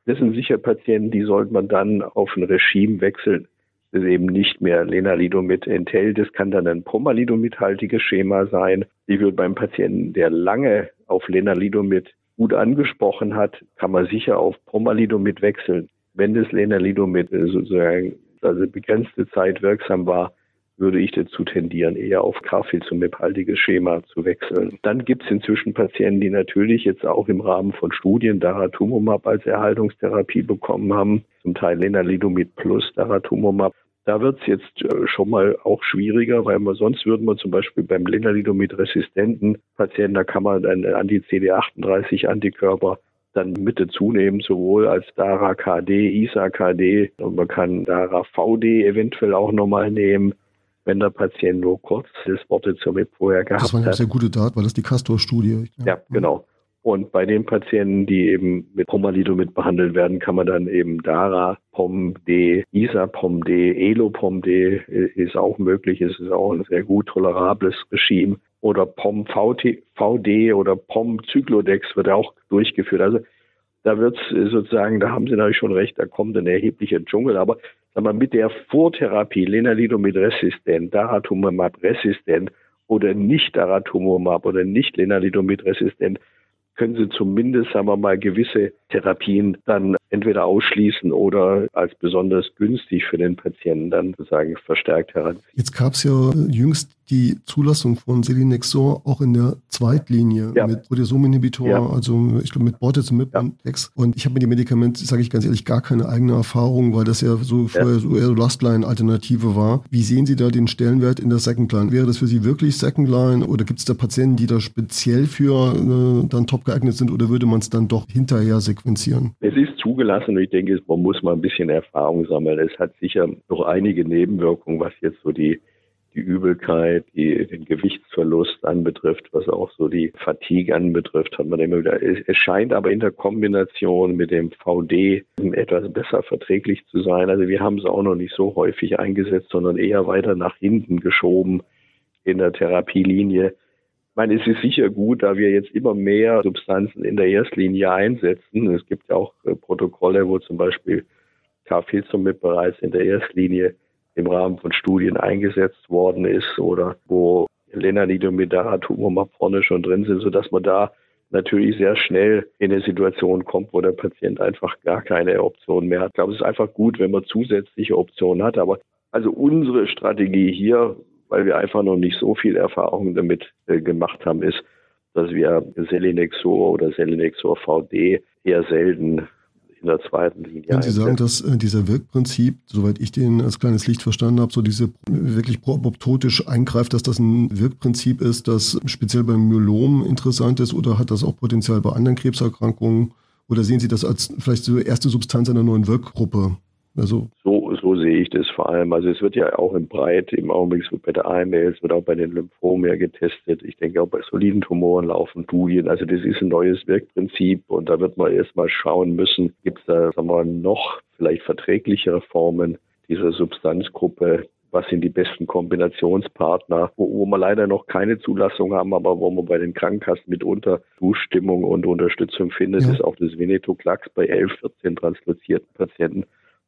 Das sind sicher Patienten, die sollte man dann auf ein Regime wechseln, das eben nicht mehr Lenalidomid enthält. Das kann dann ein Pomalidomid-haltiges Schema sein. Die wird beim Patienten, der lange auf Lenalidomid gut angesprochen hat, kann man sicher auf Pomalidomid wechseln. Wenn das Lenalidomid sozusagen also begrenzte Zeit wirksam war, würde ich dazu tendieren, eher auf Carfilzomib-haltiges Schema zu wechseln. Dann gibt es inzwischen Patienten, die natürlich jetzt auch im Rahmen von Studien Daratumumab als Erhaltungstherapie bekommen haben, zum Teil Lenalidomid plus Daratumumab. Da wird es jetzt äh, schon mal auch schwieriger, weil man sonst würden wir zum Beispiel beim Lenalidomid-resistenten Patienten, da kann man dann Anti-CD38-Antikörper dann mit dazu nehmen, sowohl als DARA KD, ISA KD und man kann DARA VD eventuell auch nochmal nehmen wenn der Patient nur kurz das Wortezomib vorher gehabt hat. Das war eine sehr gute Daten, weil das die Castor-Studie. Ja. ja, genau. Und bei den Patienten, die eben mit Pomalidomid behandelt werden, kann man dann eben DARA, POM-D, ISA-POM-D, ELO-POM-D ist auch möglich. Es ist auch ein sehr gut tolerables Regime. Oder POM-VD oder POM-Cyclodex wird auch durchgeführt. Also da wird es sozusagen, da haben Sie natürlich schon recht, da kommt ein erheblicher Dschungel. Aber aber mit der Vortherapie, Lenalidomid-resistent, Daratumumab-resistent oder nicht Daratumumab oder nicht Lenalidomid-resistent, können Sie zumindest, sagen wir mal, gewisse Therapien dann entweder ausschließen oder als besonders günstig für den Patienten dann sozusagen verstärkt heranziehen. Jetzt gab es ja jüngst die Zulassung von Selinexor auch in der Zweitlinie ja. mit Proteasominhibitor, ja. also ich glaube mit Bortezomib ja. und Dex. Und ich habe mit dem Medikament, sage ich ganz ehrlich, gar keine eigene Erfahrung, weil das ja so vorher so eher Lastline-Alternative war. Wie sehen Sie da den Stellenwert in der Second Line? Wäre das für Sie wirklich Second Line oder gibt es da Patienten, die da speziell für äh, dann top geeignet sind oder würde man es dann doch hinterher sequenzieren? Es ist zugelassen und ich denke, man muss mal ein bisschen Erfahrung sammeln. Es hat sicher noch einige Nebenwirkungen, was jetzt so die die Übelkeit, die, den Gewichtsverlust anbetrifft, was auch so die Fatigue anbetrifft, hat man immer wieder. Es scheint aber in der Kombination mit dem VD etwas besser verträglich zu sein. Also wir haben es auch noch nicht so häufig eingesetzt, sondern eher weiter nach hinten geschoben in der Therapielinie. Ich meine, es ist sicher gut, da wir jetzt immer mehr Substanzen in der Erstlinie einsetzen. Es gibt ja auch äh, Protokolle, wo zum Beispiel Carfilzomib bereits in der Erstlinie im Rahmen von Studien eingesetzt worden ist oder wo Lenalidomid, Daratumumab vorne schon drin sind, sodass man da natürlich sehr schnell in eine Situation kommt, wo der Patient einfach gar keine Option mehr hat. Ich glaube, es ist einfach gut, wenn man zusätzliche Optionen hat. Aber also unsere Strategie hier, weil wir einfach noch nicht so viel Erfahrung damit äh, gemacht haben, ist, dass wir Selinexor oder Selinexor VD eher selten in der zweiten Linie. Wenn Sie sagen, dass äh, dieser Wirkprinzip, soweit ich den als kleines Licht verstanden habe, so diese wirklich apoptotisch eingreift, dass das ein Wirkprinzip ist, das speziell beim Myelom interessant ist oder hat das auch Potenzial bei anderen Krebserkrankungen? Oder sehen Sie das als vielleicht so erste Substanz einer neuen Wirkgruppe? Also so, so sehe ich das vor allem. Also es wird ja auch im Breit im Augenblick, wird bei der AML, es wird auch bei den Lymphomen ja getestet. Ich denke auch bei soliden Tumoren laufen Studien. Also das ist ein neues Wirkprinzip und da wird man erstmal schauen müssen, gibt es da sagen wir, noch vielleicht verträglichere Formen dieser Substanzgruppe, was sind die besten Kombinationspartner, wo, wo wir leider noch keine Zulassung haben, aber wo man bei den Krankenkassen mitunter Zustimmung und Unterstützung findet, ja. ist auch das Venetoclax bei 11, 14 translozierten Patienten.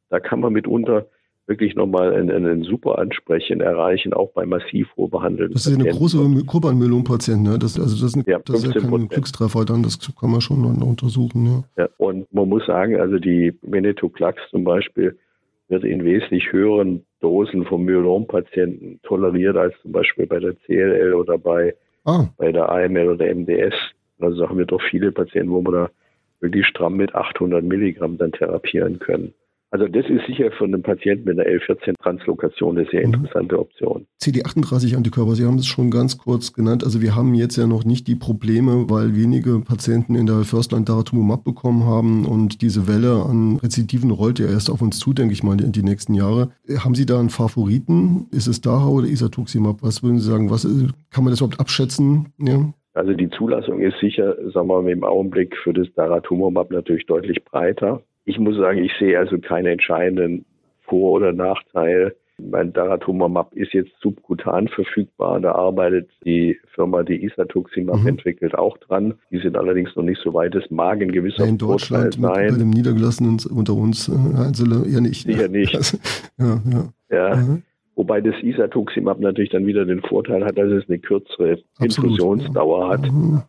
Da kann man mitunter wirklich nochmal einen, einen super Ansprechen erreichen, auch bei massiv vorbehandelten Das ist eine große Gruppe an Myelompatienten, ne? Das, also das, ja, das ist ja kein Glückstreffer dann, das kann man schon untersuchen. Ja. ja. und man muss sagen, also die Venetoclax zum Beispiel wird in wesentlich höheren Dosen von Myelompatienten toleriert als zum Beispiel bei der CLL oder bei, ah. bei der AML oder MDS. Also haben wir doch viele Patienten, wo wir da wirklich stramm mit 800 Milligramm dann therapieren können. Also das ist sicher für einen Patienten mit einer L14-Translokation eine sehr mhm. interessante Option. CD38-Antikörper, Sie haben es schon ganz kurz genannt. Also wir haben jetzt ja noch nicht die Probleme, weil wenige Patienten in der Firstline Daratumumab bekommen haben und diese Welle an Rezidiven rollt ja erst auf uns zu, denke ich mal, in die nächsten Jahre. Haben Sie da einen Favoriten? Ist es Dara oder Isatuximab? Was würden Sie sagen? Was, kann man das überhaupt abschätzen? Ja? Also die Zulassung ist sicher, sagen wir mal, im Augenblick für das Daratumumab natürlich deutlich breiter. Ich muss sagen, ich sehe also keinen entscheidenden Vor- oder Nachteil. Mein Daratumumab ist jetzt subkutan verfügbar. Da arbeitet die Firma, die Isatuximab mhm. entwickelt, auch dran. Die sind allerdings noch nicht so weit. Es mag ein gewisser In Deutschland Vorteil sein. bei dem Niedergelassenen unter uns äh, Einzelne eher nicht. Sicher nicht. Also, ja, ja. ja. Mhm. Wobei das Isatuximab natürlich dann wieder den Vorteil hat, dass es eine kürzere Absolut, Infusionsdauer ja. hat. Mhm.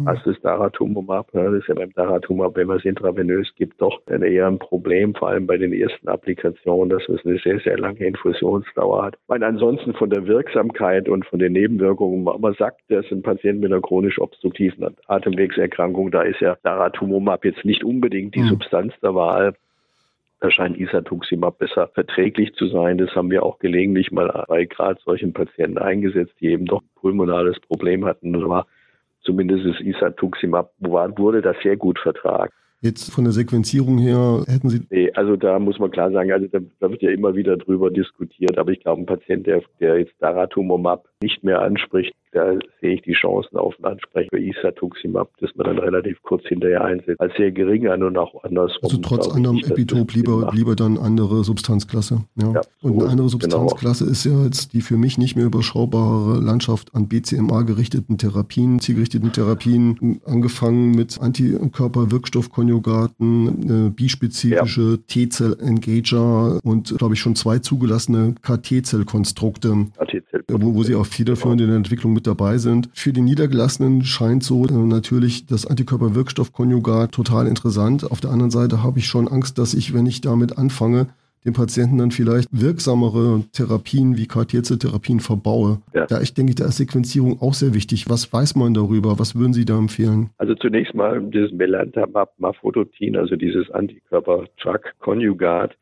Mhm. als das Daratumumab. Das ist ja beim Daratumumab, wenn man es intravenös gibt, doch dann eher ein Problem, vor allem bei den ersten Applikationen, dass es eine sehr, sehr lange Infusionsdauer hat. Weil ansonsten von der Wirksamkeit und von den Nebenwirkungen, man sagt, dass ein Patient mit einer chronisch obstruktiven Atemwegserkrankung, da ist ja Daratumumab jetzt nicht unbedingt die mhm. Substanz der Wahl. Da scheint Isatuximab besser verträglich zu sein. Das haben wir auch gelegentlich mal bei gerade solchen Patienten eingesetzt, die eben doch ein pulmonales Problem hatten. Das war zumindest das Isatuximab wurde das sehr gut vertragen. Jetzt von der Sequenzierung her hätten Sie. Nee, also da muss man klar sagen, also da, da wird ja immer wieder drüber diskutiert, aber ich glaube, ein Patient, der, der jetzt Daratumumab nicht mehr anspricht, da sehe ich die Chancen auf ein Ansprechen für Isatuximab, das man dann relativ kurz hinterher einsetzt, als sehr gering an und auch andersrum. Also trotz anderem ich, Epitop lieber, lieber dann andere Substanzklasse. Ja. ja so und eine andere genau. Substanzklasse genau. ist ja jetzt die für mich nicht mehr überschaubare Landschaft an BCMA gerichteten Therapien, zielgerichteten Therapien, angefangen mit Antikörperwirkstoffkonjugaten, äh, bispezifische ja. T-Zell-Engager und glaube ich schon zwei zugelassene KT-Zell-Konstrukte, wo, wo sie auch federführend in der Entwicklung mit dabei sind. Für die Niedergelassenen scheint so äh, natürlich das Antikörperwirkstoffkonjugat total interessant. Auf der anderen Seite habe ich schon Angst, dass ich, wenn ich damit anfange, den Patienten dann vielleicht wirksamere Therapien wie KT-Therapien verbaue. Ja. Da ich denke, da ist Sequenzierung auch sehr wichtig. Was weiß man darüber? Was würden Sie da empfehlen? Also zunächst mal dieses Melantamab Mafodotin, also dieses Antikörper-Drug-Konjugat,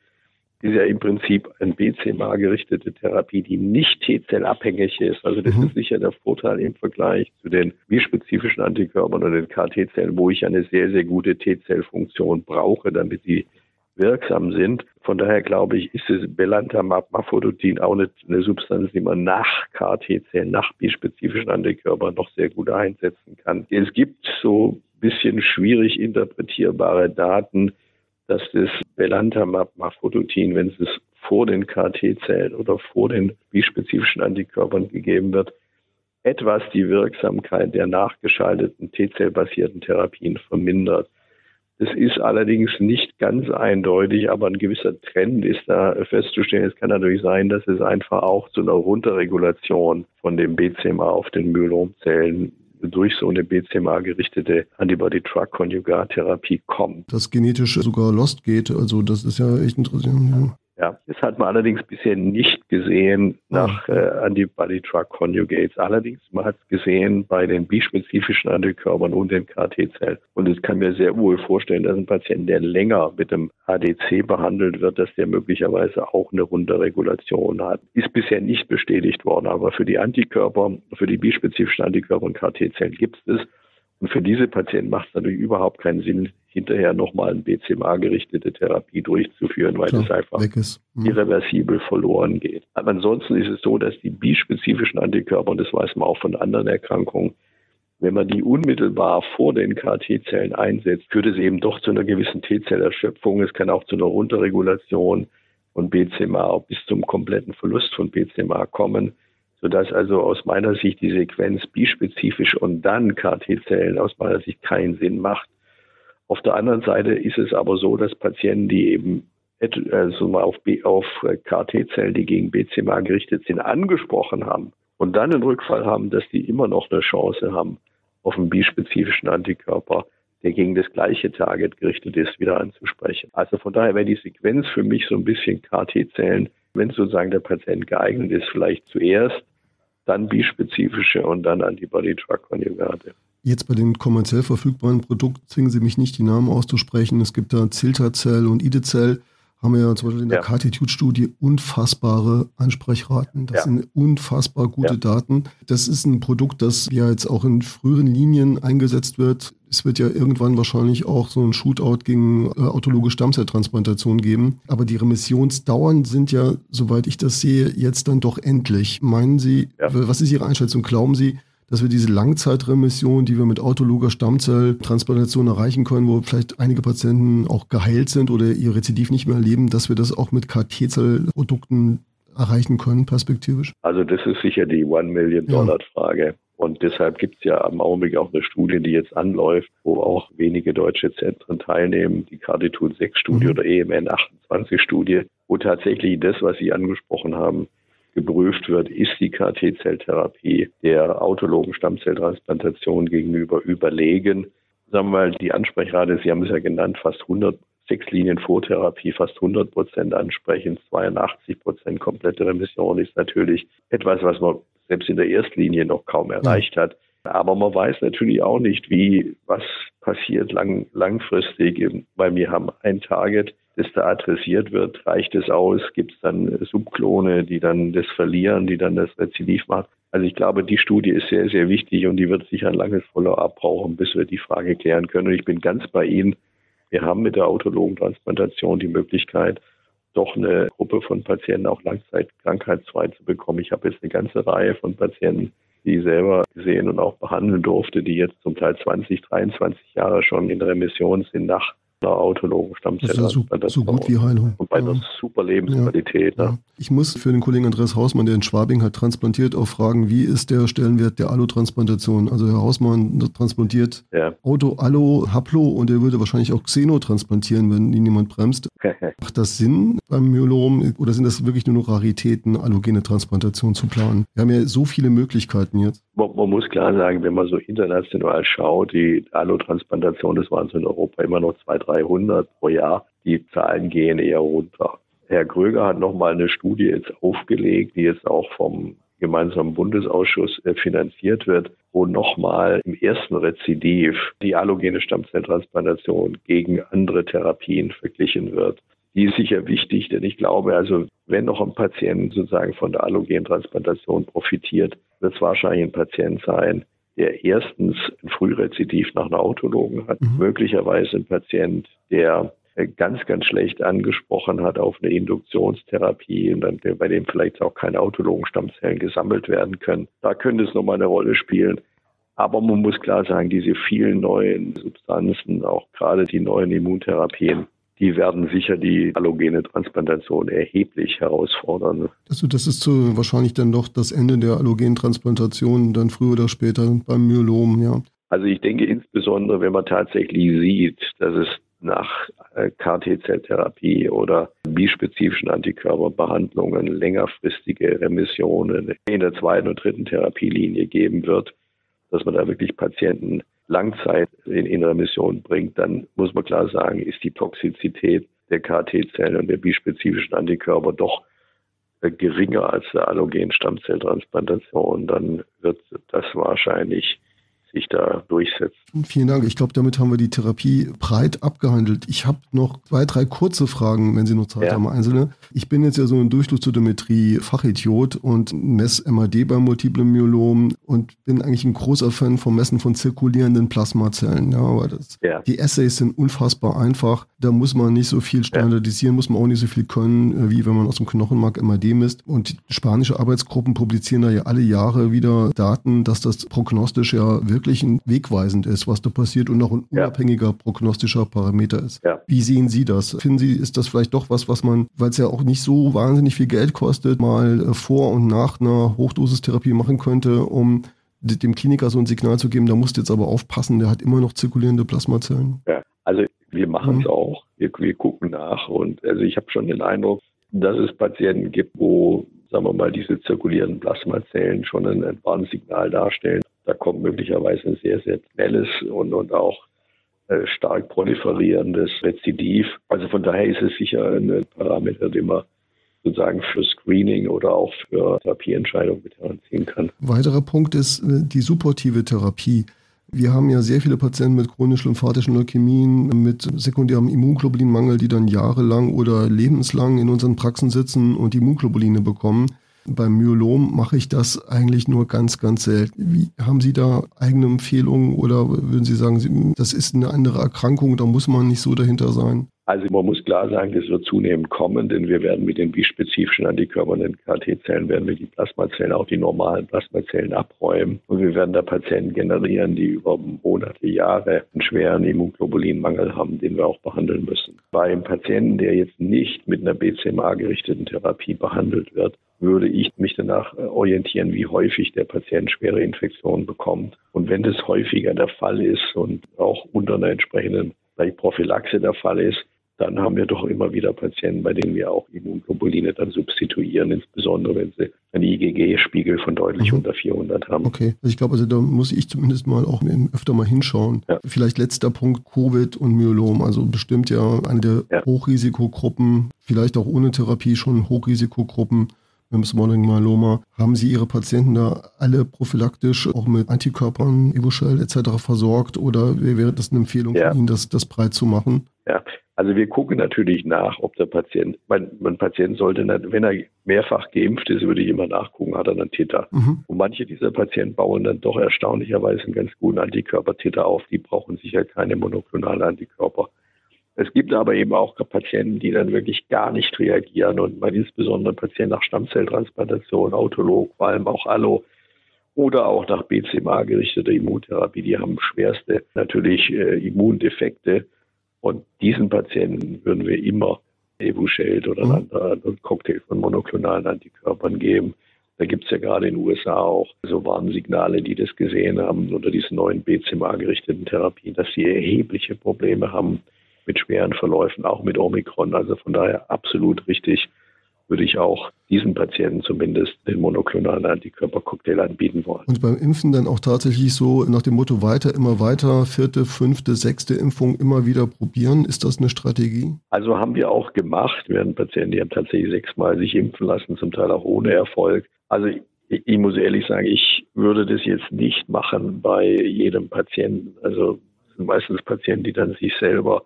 ist ja im Prinzip eine BCMA-gerichtete Therapie, die nicht T-Zell-abhängig ist. Also das mhm. ist sicher der Vorteil im Vergleich zu den bispezifischen Antikörpern oder den KT-Zellen, wo ich eine sehr, sehr gute T-Zell-Funktion brauche, damit sie wirksam sind. Von daher glaube ich, ist es Belantamab Mafodotin auch eine, eine Substanz, die man nach KT-Zellen, nach bispezifischen Antikörpern noch sehr gut einsetzen kann. Es gibt so ein bisschen schwierig interpretierbare Daten, dass das Belantamab Mafodotin, wenn es vor den KT-Zellen oder vor den bispezifischen Antikörpern gegeben wird, etwas die Wirksamkeit der nachgeschalteten T-Zell-basierten Therapien vermindert. Das ist allerdings nicht ganz eindeutig, aber ein gewisser Trend ist da festzustellen. Es kann natürlich sein, dass es einfach auch zu einer Runterregulation von dem BCMA auf den Myelomzellen durch so eine BCMA gerichtete Antibody-Drug-Konjugat-Therapie kommt. Das genetisch sogar lost geht, also das ist ja echt interessant. Ja, das hat man allerdings bisher nicht gesehen nach äh, Antibody-Drug-Conjugates. Allerdings, man hat es gesehen bei den bispezifischen Antikörpern und den KT-Zellen. Und es kann mir sehr wohl vorstellen, dass ein Patient, der länger mit dem ADC behandelt wird, dass der möglicherweise auch eine Runterregulation hat. Ist bisher nicht bestätigt worden, aber für die Antikörper, für die bispezifischen Antikörper und KT-Zellen gibt es es. Und für diese Patienten macht es natürlich überhaupt keinen Sinn, hinterher nochmal eine BCMA-gerichtete Therapie durchzuführen, weil es einfach mhm. irreversibel verloren geht. Aber ansonsten ist es so, dass die bispezifischen Antikörper, und das weiß man auch von anderen Erkrankungen, wenn man die unmittelbar vor den KT-Zellen einsetzt, führt es eben doch zu einer gewissen T-Zellerschöpfung. Es kann auch zu einer Runterregulation von BCMA bis zum kompletten Verlust von BCMA kommen, sodass also aus meiner Sicht die Sequenz bispezifisch und dann KT-Zellen aus meiner Sicht keinen Sinn macht. Auf der anderen Seite ist es aber so, dass Patienten, die eben also mal auf, auf KT-Zellen, die gegen BCMA gerichtet sind, angesprochen haben und dann einen Rückfall haben, dass die immer noch eine Chance haben, auf einen bispezifischen Antikörper, der gegen das gleiche Target gerichtet ist, wieder anzusprechen. Also von daher wäre die Sequenz für mich so ein bisschen KT-Zellen, wenn sozusagen der Patient geeignet ist, vielleicht zuerst, dann bispezifische und dann Antibody-Drug-Konjugate. Jetzt bei den kommerziell verfügbaren Produkten zwingen Sie mich nicht, die Namen auszusprechen. Es gibt da Ziltazell und Idezell haben wir ja zum Beispiel in der ja. KT-Studie unfassbare Ansprechraten. Das ja. sind unfassbar gute ja. Daten. Das ist ein Produkt, das ja jetzt auch in früheren Linien eingesetzt wird. Es wird ja irgendwann wahrscheinlich auch so ein Shootout gegen äh, autologe Stammzelltransplantation geben. Aber die Remissionsdauern sind ja, soweit ich das sehe, jetzt dann doch endlich. Meinen Sie, was ist Ihre Einschätzung? Glauben Sie, dass wir diese Langzeitremission, die wir mit autologer Stammzelltransplantation erreichen können, wo vielleicht einige Patienten auch geheilt sind oder ihr Rezidiv nicht mehr erleben, dass wir das auch mit KT-Zellprodukten erreichen können, perspektivisch? Also das ist sicher die One-Million-Dollar-Frage. Ja. Und deshalb gibt es ja am Augenblick auch eine Studie, die jetzt anläuft, wo auch wenige deutsche Zentren teilnehmen, die Carditut 6-Studie mhm. oder EMN 28-Studie, wo tatsächlich das, was Sie angesprochen haben, geprüft wird, ist die KT-Zelltherapie der autologen Stammzelltransplantation gegenüber überlegen. Sagen wir mal, die Ansprechrate, Sie haben es ja genannt, fast 100 sechs Linien Vortherapie, fast 100 Prozent ansprechen, 82 Prozent komplette Remission ist natürlich etwas, was man selbst in der Erstlinie noch kaum erreicht hat. Aber man weiß natürlich auch nicht, wie, was passiert lang, langfristig, weil wir haben ein Target, das da adressiert wird. Reicht es aus? Gibt es dann Subklone, die dann das verlieren, die dann das Rezidiv machen? Also ich glaube, die Studie ist sehr, sehr wichtig und die wird sicher ein langes Follow-up brauchen, bis wir die Frage klären können. Und ich bin ganz bei Ihnen. Wir haben mit der autologen Transplantation die Möglichkeit, doch eine Gruppe von Patienten auch langzeitkrankheitsfrei zu bekommen. Ich habe jetzt eine ganze Reihe von Patienten, die ich selber gesehen und auch behandeln durfte, die jetzt zum Teil 20, 23 Jahre schon in Remission sind nach einer autologen Stammzelle. Das ist ja so, so gut wie Heilung. Und bei ja. einer super Lebensqualität. Ja. Ne? Ich muss für den Kollegen Andreas Hausmann, der in Schwabing hat transplantiert, auch fragen, wie ist der Stellenwert der Allotransplantation? Also Herr Hausmann transplantiert ja. Auto, Allo, Haplo und er würde wahrscheinlich auch Xeno transplantieren, wenn ihn jemand bremst. Macht das Sinn beim Myelom oder sind das wirklich nur noch Raritäten, allogene Transplantation zu planen? Wir haben ja so viele Möglichkeiten jetzt. Man, man muss klar sagen, wenn man so international schaut, die Allotransplantation, das waren so in Europa immer noch 200, 300 pro Jahr. Die Zahlen gehen eher runter. Herr Kröger hat nochmal eine Studie jetzt aufgelegt, die jetzt auch vom gemeinsamen Bundesausschuss äh, finanziert wird, wo nochmal im ersten Rezidiv die allogene Stammzelltransplantation gegen andere Therapien verglichen wird. Die ist sicher wichtig, denn ich glaube, also wenn noch ein Patient sozusagen von der allogenen Transplantation profitiert, wird es wahrscheinlich ein Patient sein, der erstens ein Frührezidiv nach einer Autologen hat, mhm. möglicherweise ein Patient, der ganz, ganz schlecht angesprochen hat auf eine Induktionstherapie und dann bei dem vielleicht auch keine autologen Stammzellen gesammelt werden können. Da könnte es nochmal eine Rolle spielen. Aber man muss klar sagen, diese vielen neuen Substanzen, auch gerade die neuen Immuntherapien, die werden sicher die allogene Transplantation erheblich herausfordern. Also das ist so wahrscheinlich dann doch das Ende der allogenen Transplantation, dann früher oder später beim Myelom, ja. Also ich denke insbesondere, wenn man tatsächlich sieht, dass es nach äh, KT-Zelltherapie oder bispezifischen Antikörperbehandlungen längerfristige Remissionen in der zweiten und dritten Therapielinie geben wird, dass man da wirklich Patienten Langzeit in, in Remission bringt, dann muss man klar sagen, ist die Toxizität der KT-Zellen und der bispezifischen Antikörper doch äh, geringer als der allogenen Stammzelltransplantation, dann wird das wahrscheinlich sich da durchsetzt. Vielen Dank. Ich glaube, damit haben wir die Therapie breit abgehandelt. Ich habe noch zwei, drei kurze Fragen, wenn Sie noch Zeit ja. haben, einzelne. Ich bin jetzt ja so ein Durchflusszytometrie-Fachidiot und mess MAD beim Multiplen Myelom und bin eigentlich ein großer Fan vom Messen von zirkulierenden Plasmazellen. Ja, aber das, ja. Die Essays sind unfassbar einfach. Da muss man nicht so viel standardisieren, ja. muss man auch nicht so viel können, äh, wie wenn man aus dem Knochenmark MAD misst. Und spanische Arbeitsgruppen publizieren da ja alle Jahre wieder Daten, dass das prognostisch ja wirklich wegweisend ist, was da passiert und auch ein unabhängiger ja. prognostischer Parameter ist. Ja. Wie sehen Sie das? Finden Sie, ist das vielleicht doch was, was man, weil es ja auch nicht so wahnsinnig viel Geld kostet, mal äh, vor und nach einer Hochdosistherapie machen könnte, um dem Kliniker so ein Signal zu geben, da musst du jetzt aber aufpassen, der hat immer noch zirkulierende Plasmazellen. Ja, also wir machen es mhm. auch. Wir, wir gucken nach und also ich habe schon den Eindruck, dass es Patienten gibt, wo, sagen wir mal, diese zirkulierenden Plasmazellen schon ein, ein Warnsignal darstellen. Da kommt möglicherweise ein sehr, sehr schnelles und, und auch äh, stark proliferierendes Rezidiv. Also von daher ist es sicher ein Parameter, den man sozusagen für Screening oder auch für Therapieentscheidungen mit heranziehen kann. Weiterer Punkt ist äh, die supportive Therapie. Wir haben ja sehr viele Patienten mit chronisch-lymphatischen Leukämien, mit sekundärem Immunglobulinmangel, die dann jahrelang oder lebenslang in unseren Praxen sitzen und Immunglobuline bekommen. Beim Myelom mache ich das eigentlich nur ganz, ganz selten. Wie, haben Sie da eigene Empfehlungen oder würden Sie sagen, das ist eine andere Erkrankung, da muss man nicht so dahinter sein? Also man muss klar sagen, das wird zunehmend kommen, denn wir werden mit den bispezifischen Antikörpern in KT-Zellen, werden wir die Plasmazellen, auch die normalen Plasmazellen abräumen. Und wir werden da Patienten generieren, die über Monate, Jahre einen schweren Immunglobulinmangel haben, den wir auch behandeln müssen. Bei einem Patienten, der jetzt nicht mit einer BCMA-gerichteten Therapie behandelt wird, würde ich mich danach äh, orientieren, wie häufig der Patient schwere Infektionen bekommt. Und wenn das häufiger der Fall ist und auch unter einer entsprechenden Prophylaxe der Fall ist, dann haben wir doch immer wieder Patienten, bei denen wir auch Immunglobuline dann substituieren, insbesondere wenn sie einen IgG-Spiegel von deutlich mhm. unter 400 haben. Okay, also ich glaube, also da muss ich zumindest mal auch öfter mal hinschauen. Ja. Vielleicht letzter Punkt, Covid und Myelom, also bestimmt ja eine der ja. Hochrisikogruppen, vielleicht auch ohne Therapie schon Hochrisikogruppen mit dem Smalling Myeloma. Haben Sie Ihre Patienten da alle prophylaktisch auch mit Antikörpern, Evushell etc. versorgt oder wäre das eine Empfehlung ja. Ihnen, das, das breit zu machen? Ja, also wir gucken natürlich nach, ob der Patient, mein, mein Patient sollte, nicht, wenn er mehrfach geimpft ist, würde ich immer nachgucken, hat er einen Titer. Mhm. Und manche dieser Patienten bauen dann doch erstaunlicherweise einen ganz guten Antikörpertitter auf. Die brauchen sicher keine monoklonalen Antikörper. Es gibt aber eben auch Patienten, die dann wirklich gar nicht reagieren und man insbesondere Patienten nach Stammzelltransplantation, Autolog, vor allem auch Allo oder auch nach BCMA gerichteter Immuntherapie, die haben schwerste natürlich äh, Immundefekte und diesen Patienten würden wir immer Evusheld oder mhm. einen anderen Cocktail von monoklonalen Antikörpern geben. Da gibt es ja gerade in den USA auch so Warnsignale, die das gesehen haben unter diesen neuen BCMA-gerichteten Therapien, dass sie erhebliche Probleme haben, mit schweren Verläufen, auch mit Omikron. Also von daher absolut richtig, würde ich auch diesen Patienten zumindest den monoklonalen Antikörpercocktail anbieten wollen. Und beim Impfen dann auch tatsächlich so nach dem Motto weiter, immer weiter, vierte, fünfte, sechste Impfung immer wieder probieren? Ist das eine Strategie? Also haben wir auch gemacht. Wir hatten Patienten, die haben tatsächlich sechsmal sich impfen lassen, zum Teil auch ohne Erfolg. Also ich, ich muss ehrlich sagen, ich würde das jetzt nicht machen bei jedem Patienten. Also meistens Patienten, die dann sich selber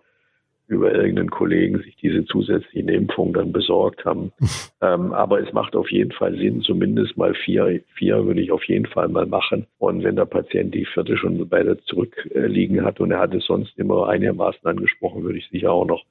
über irgendeinen Kollegen sich diese zusätzlichen Impfungen dann besorgt haben. ähm, aber es macht auf jeden Fall Sinn, zumindest mal vier, vier würde ich auf jeden Fall mal machen. Und wenn der Patient die vierte schon beide zurückliegen hat und er hat es sonst immer einigermaßen angesprochen, würde ich sicher auch noch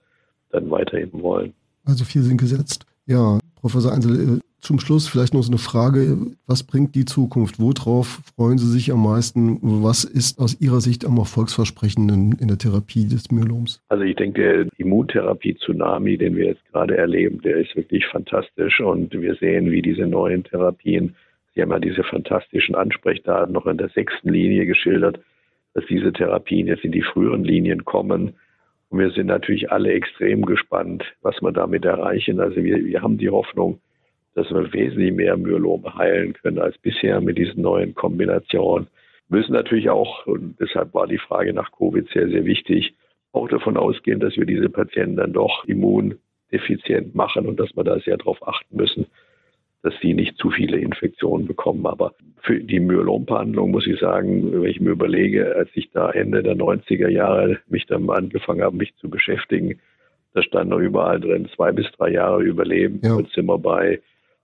dann weiterhin wollen. Also vier sind gesetzt. Ja, Professor Einsel, zum Schluss vielleicht noch so eine Frage. Was bringt die Zukunft? Worauf freuen Sie sich am meisten? Was ist aus Ihrer Sicht am erfolgsversprechenden in der Therapie des Myeloms? Also ich denke, der Immuntherapie-Tsunami, den wir jetzt gerade erleben, der ist wirklich fantastisch. Und wir sehen, wie diese neuen Therapien, Sie haben ja diese fantastischen Ansprechdaten noch in der sechsten Linie geschildert, dass diese Therapien jetzt in die früheren Linien kommen. Und wir sind natürlich alle extrem gespannt, was wir damit erreichen. Also wir, wir haben die Hoffnung, dass wir wesentlich mehr Myelome heilen können als bisher mit diesen neuen Kombinationen. Wir müssen natürlich auch, und deshalb war die Frage nach Covid sehr, sehr wichtig, auch davon ausgehen, dass wir diese Patienten dann doch immundefizient machen und dass wir da sehr darauf achten müssen, dass sie nicht zu viele Infektionen bekommen. Aber für die Myelombehandlung muss ich sagen, wenn ich mir überlege, als ich da Ende der 90er Jahre mich dann angefangen habe, mich zu beschäftigen, da stand noch überall drin, zwei bis drei Jahre Überleben. Ja. Jetzt sind wir bei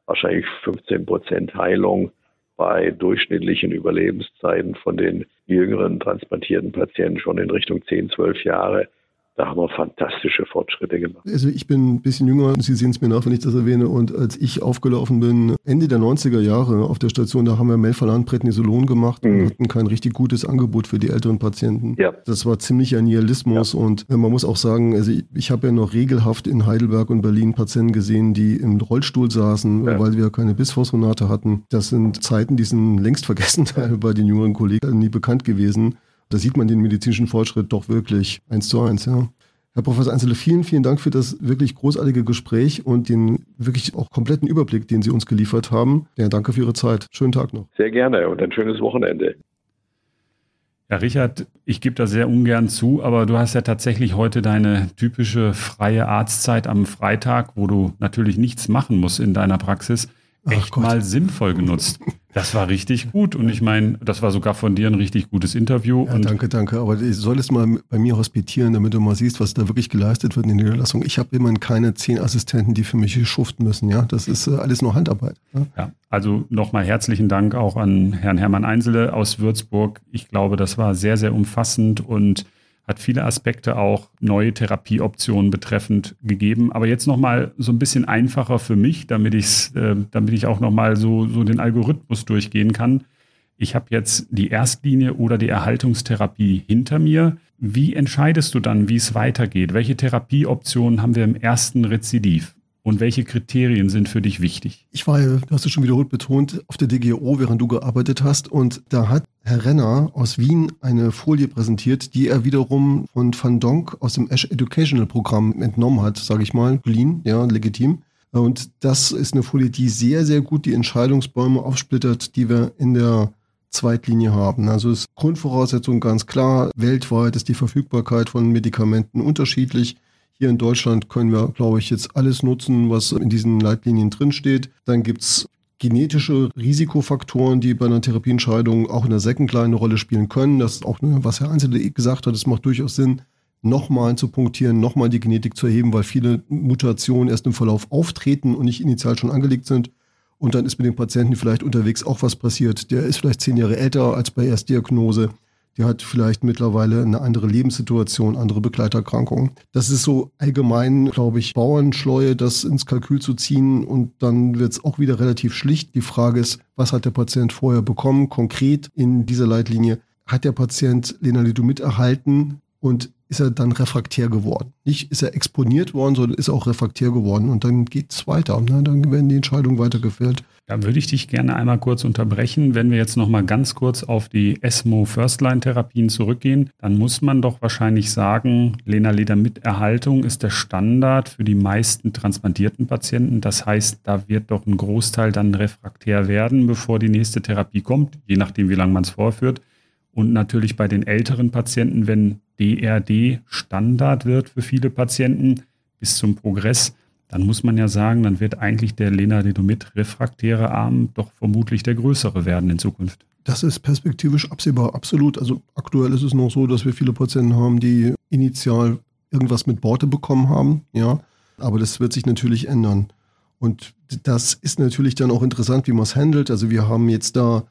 wahrscheinlich 15 Prozent Heilung bei durchschnittlichen Überlebenszeiten von den jüngeren transplantierten Patienten schon in Richtung 10, 12 Jahre da haben wir fantastische Fortschritte gemacht. Also ich bin ein bisschen jünger, Sie sehen es mir nach, wenn ich das erwähne. Und als ich aufgelaufen bin, Ende der 90er Jahre auf der Station, da haben wir Melphalan Prednisolon gemacht mhm. und hatten kein richtig gutes Angebot für die älteren Patienten. Ja. Das war ziemlicher Nihilismus ja. und man muss auch sagen, also ich, ich habe ja noch regelhaft in Heidelberg und Berlin Patienten gesehen, die im Rollstuhl saßen, ja. weil wir keine Bisphosphonate hatten. Das sind Zeiten, die sind längst vergessen bei den jüngeren Kollegen, nie bekannt gewesen. Da sieht man den medizinischen Fortschritt doch wirklich eins zu eins, ja. Herr Professor Einzele, vielen, vielen Dank für das wirklich großartige Gespräch und den wirklich auch kompletten Überblick, den Sie uns geliefert haben. Ja, danke für Ihre Zeit. Schönen Tag noch. Sehr gerne und ein schönes Wochenende. Ja, Richard, ich gebe da sehr ungern zu, aber du hast ja tatsächlich heute deine typische freie Arztzeit am Freitag, wo du natürlich nichts machen musst in deiner Praxis, echt mal sinnvoll genutzt. Das war richtig gut und ich meine, das war sogar von dir ein richtig gutes Interview. Ja, danke, danke. Aber ich soll es mal bei mir hospitieren, damit du mal siehst, was da wirklich geleistet wird in der Niederlassung. Ich habe immerhin keine zehn Assistenten, die für mich schuften müssen. Ja, das ist äh, alles nur Handarbeit. Ja, ja also nochmal herzlichen Dank auch an Herrn Hermann Einsele aus Würzburg. Ich glaube, das war sehr, sehr umfassend und hat viele Aspekte auch neue Therapieoptionen betreffend gegeben. Aber jetzt nochmal so ein bisschen einfacher für mich, damit, ich's, äh, damit ich auch nochmal so, so den Algorithmus durchgehen kann. Ich habe jetzt die Erstlinie oder die Erhaltungstherapie hinter mir. Wie entscheidest du dann, wie es weitergeht? Welche Therapieoptionen haben wir im ersten Rezidiv? Und welche Kriterien sind für dich wichtig? Ich war, du hast es schon wiederholt betont, auf der DGO, während du gearbeitet hast. Und da hat Herr Renner aus Wien eine Folie präsentiert, die er wiederum von Van Donk aus dem Ash Educational Programm entnommen hat, sage ich mal, clean, ja, legitim. Und das ist eine Folie, die sehr, sehr gut die Entscheidungsbäume aufsplittert, die wir in der Zweitlinie haben. Also ist Grundvoraussetzung ganz klar. Weltweit ist die Verfügbarkeit von Medikamenten unterschiedlich. Hier in Deutschland können wir, glaube ich, jetzt alles nutzen, was in diesen Leitlinien drinsteht. Dann gibt's genetische Risikofaktoren, die bei einer Therapieentscheidung auch in der Second Line eine Rolle spielen können. Das ist auch, was Herr Einzelne gesagt hat, es macht durchaus Sinn, nochmal zu punktieren, nochmal die Genetik zu erheben, weil viele Mutationen erst im Verlauf auftreten und nicht initial schon angelegt sind. Und dann ist mit dem Patienten vielleicht unterwegs auch was passiert. Der ist vielleicht zehn Jahre älter als bei Erstdiagnose die hat vielleicht mittlerweile eine andere Lebenssituation, andere Begleiterkrankungen. Das ist so allgemein, glaube ich, Bauernschleue, das ins Kalkül zu ziehen und dann wird es auch wieder relativ schlicht. Die Frage ist, was hat der Patient vorher bekommen? Konkret in dieser Leitlinie hat der Patient Lenalidomid erhalten und ist er dann refraktär geworden. Nicht ist er exponiert worden, sondern ist auch refraktär geworden. Und dann geht es weiter. Ne? Dann werden die Entscheidungen weitergefällt. Da würde ich dich gerne einmal kurz unterbrechen. Wenn wir jetzt noch mal ganz kurz auf die ESMO First-Line-Therapien zurückgehen, dann muss man doch wahrscheinlich sagen, Lenalidomid-Erhaltung ist der Standard für die meisten transplantierten Patienten. Das heißt, da wird doch ein Großteil dann refraktär werden, bevor die nächste Therapie kommt, je nachdem, wie lange man es vorführt. Und natürlich bei den älteren Patienten, wenn DRD Standard wird für viele Patienten bis zum Progress, dann muss man ja sagen, dann wird eigentlich der Lenalidomid refraktäre Arm doch vermutlich der größere werden in Zukunft. Das ist perspektivisch absehbar, absolut. Also aktuell ist es noch so, dass wir viele Patienten haben, die initial irgendwas mit Borte bekommen haben, ja. Aber das wird sich natürlich ändern. Und das ist natürlich dann auch interessant, wie man es handelt. Also wir haben jetzt da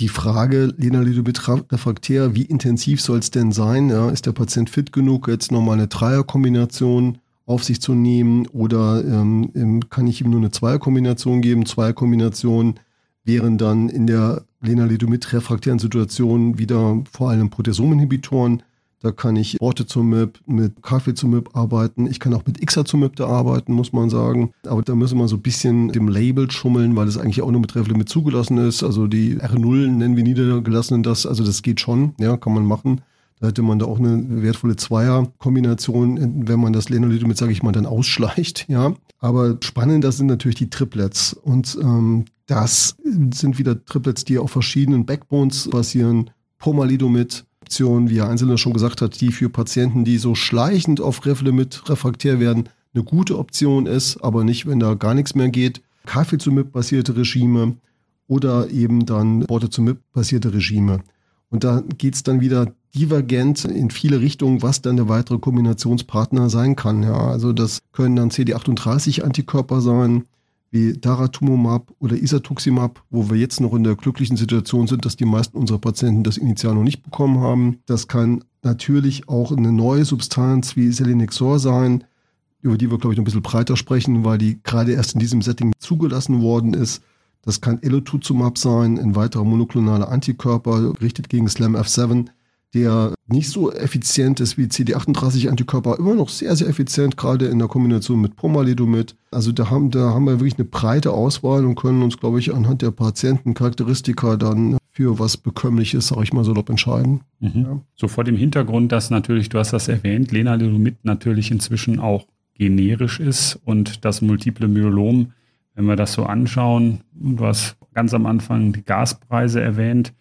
die Frage, Lenalidomid refraktär, wie intensiv soll es denn sein? Ja, ist der Patient fit genug, jetzt nochmal eine Dreierkombination auf sich zu nehmen oder ähm, kann ich ihm nur eine Zweierkombination geben? Zweierkombinationen wären dann in der Lenalidomid refraktären Situation wieder vor allem Proteasominhibitoren da kann ich Ortezumib mit Carfilzumib arbeiten. Ich kann auch mit Ixazumib da arbeiten, muss man sagen. Aber da müssen wir so ein bisschen dem Label schummeln, weil das eigentlich auch nur mit Revlimid zugelassen ist. Also die R0 nennen wir niedergelassenen das. Also das geht schon, ja, kann man machen. Da hätte man da auch eine wertvolle Zweier-Kombination, wenn man das Lenolidomid, sage ich mal, dann ausschleicht, ja. Aber spannender sind natürlich die Triplets. Und ähm, das sind wieder Triplets, die auf verschiedenen Backbones basieren. Pomalidomid, Option, wie Herr Einzelner schon gesagt hat, die für Patienten, die so schleichend auf Revlimid refraktär werden, eine gute Option ist, aber nicht, wenn da gar nichts mehr geht. Carfilzomib-basierte Regime oder eben dann Bortezomib-basierte Regime. Und da geht es dann wieder divergent in viele Richtungen, was dann der weitere Kombinationspartner sein kann. Ja, also das können dann CD38-Antikörper sein, wie Daratumumab oder Isatuximab, wo wir jetzt noch in der glücklichen Situation sind, dass die meisten unserer Patienten das initial noch nicht bekommen haben. Das kann natürlich auch eine neue Substanz wie Selinexor sein, über die wir, glaube ich, noch ein bisschen breiter sprechen, weil die gerade erst in diesem Setting zugelassen worden ist. Das kann Elotuzumab sein, ein weiterer monoklonaler Antikörper, gerichtet gegen SLAM-F7 der nicht so effizient ist wie CD38-Antikörper, immer noch sehr, sehr effizient, gerade in der Kombination mit Pomalidomid. Also da haben, da haben wir wirklich eine breite Auswahl und können uns, glaube ich, anhand der Patientencharakteristika dann für was Bekömmliches, sage ich mal salopp, entscheiden. Mhm. Ja. So vor dem Hintergrund, dass natürlich, du hast das erwähnt, Lenalidomid natürlich inzwischen auch generisch ist und das multiple Myelom, wenn wir das so anschauen, du hast ganz am Anfang die Gaspreise erwähnt,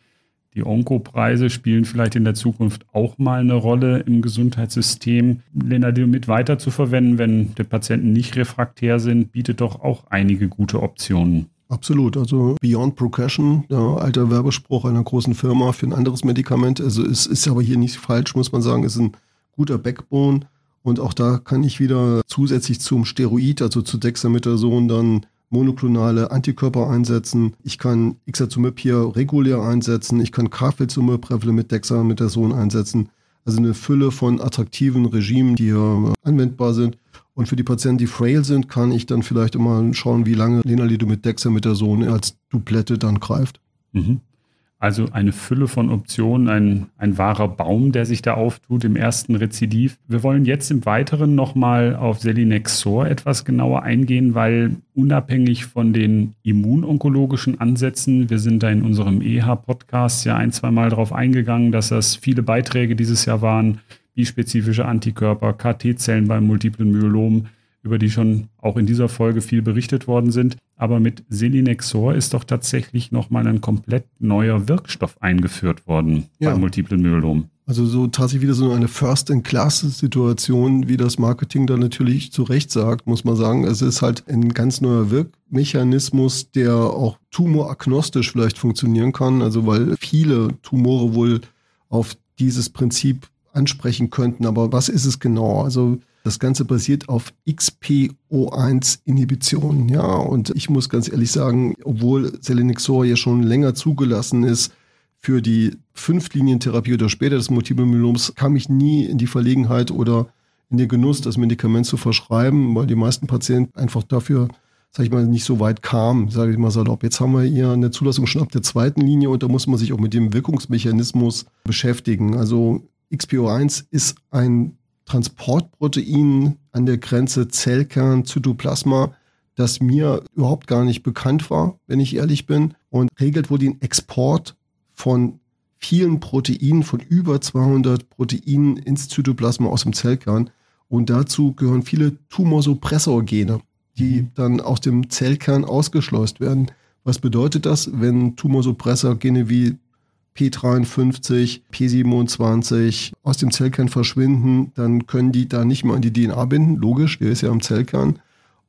die Onkopreise spielen vielleicht in der Zukunft auch mal eine Rolle im Gesundheitssystem. Lenalidomid weiter zu verwenden, wenn die Patienten nicht refraktär sind, bietet doch auch einige gute Optionen. Absolut. Also Beyond Progression, der alte Werbespruch einer großen Firma für ein anderes Medikament. Also es ist aber hier nicht falsch, muss man sagen. Es ist ein guter Backbone. Und auch da kann ich wieder zusätzlich zum Steroid, also zu Dexamethason, dann monoklonale Antikörper einsetzen. Ich kann Ixazumib hier regulär einsetzen. Ich kann Carfilzumib mit Dexamethason einsetzen. Also eine Fülle von attraktiven Regimen, die hier anwendbar sind. Und für die Patienten, die frail sind, kann ich dann vielleicht immer schauen, wie lange Lenalidomid Dexamethason als Duplette dann greift. Mhm. Also eine Fülle von Optionen, ein, ein wahrer Baum, der sich da auftut im ersten Rezidiv. Wir wollen jetzt im Weiteren nochmal auf Selinexor etwas genauer eingehen, weil unabhängig von den immunonkologischen Ansätzen, wir sind da in unserem EH-Podcast ja ein, zwei Mal darauf eingegangen, dass das viele Beiträge dieses Jahr waren, bispezifische Antikörper, KT-Zellen beim multiplen Myelom, über die schon auch in dieser Folge viel berichtet worden sind. Aber mit Selinexor ist doch tatsächlich nochmal ein komplett neuer Wirkstoff eingeführt worden ja. bei Multiple Myelom. Also so tatsächlich wieder so eine First-in-Class-Situation, wie das Marketing da natürlich zu Recht sagt, muss man sagen. Es ist halt ein ganz neuer Wirkmechanismus, der auch tumoragnostisch vielleicht funktionieren kann. Also weil viele Tumore wohl auf dieses Prinzip ansprechen könnten. Aber was ist es genau? Also das Ganze basiert auf XPO1-Inhibition. Ja, und ich muss ganz ehrlich sagen, obwohl Selenixor ja schon länger zugelassen ist für die Fünflinientherapie oder später des Multiple Myeloms, kam ich nie in die Verlegenheit oder in den Genuss, das Medikament zu verschreiben, weil die meisten Patienten einfach dafür sag ich mal, nicht so weit kamen, sage ich mal salopp. Jetzt haben wir hier eine Zulassung schon ab der zweiten Linie und da muss man sich auch mit dem Wirkungsmechanismus beschäftigen. Also XPO1 ist ein Transportprotein an der Grenze Zellkern, Zytoplasma, das mir überhaupt gar nicht bekannt war, wenn ich ehrlich bin, und regelt wohl den Export von vielen Proteinen, von über 200 Proteinen ins Zytoplasma aus dem Zellkern. Und dazu gehören viele Tumorsuppressorgene, die mhm. dann aus dem Zellkern ausgeschleust werden. Was bedeutet das, wenn Tumorsuppressorgene wie P53, P27 aus dem Zellkern verschwinden, dann können die da nicht mehr an die DNA binden, logisch, der ist ja am Zellkern,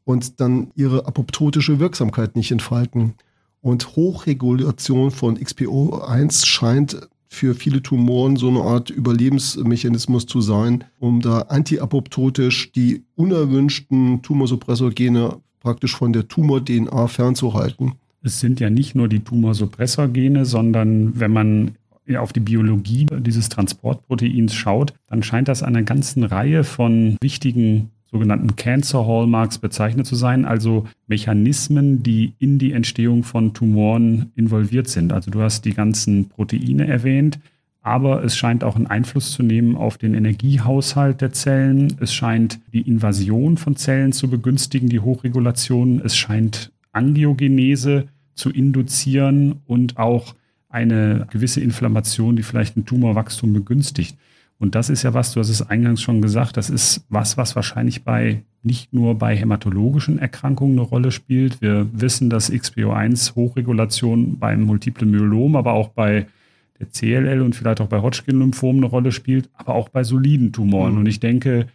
und dann ihre apoptotische Wirksamkeit nicht entfalten. Und Hochregulation von XPO1 scheint für viele Tumoren so eine Art Überlebensmechanismus zu sein, um da antiapoptotisch die unerwünschten Tumorsuppressorgene praktisch von der Tumor-DNA fernzuhalten es sind ja nicht nur die Tumorsuppressorgene, sondern wenn man auf die Biologie dieses Transportproteins schaut, dann scheint das einer ganzen Reihe von wichtigen sogenannten Cancer Hallmarks bezeichnet zu sein, also Mechanismen, die in die Entstehung von Tumoren involviert sind. Also du hast die ganzen Proteine erwähnt, aber es scheint auch einen Einfluss zu nehmen auf den Energiehaushalt der Zellen. Es scheint die Invasion von Zellen zu begünstigen, die Hochregulation. Es scheint Angiogenese zu induzieren und auch eine gewisse Inflammation, die vielleicht ein Tumorwachstum begünstigt. Und das ist ja was, du hast es eingangs schon gesagt, das ist was, was wahrscheinlich bei nicht nur bei hämatologischen Erkrankungen eine Rolle spielt. Wir wissen, dass XPO1-Hochregulation beim multiplen Myelom, aber auch bei der CLL und vielleicht auch bei Hodgkin-Lymphom eine Rolle spielt, aber auch bei soliden Tumoren. Mhm. Und ich denke,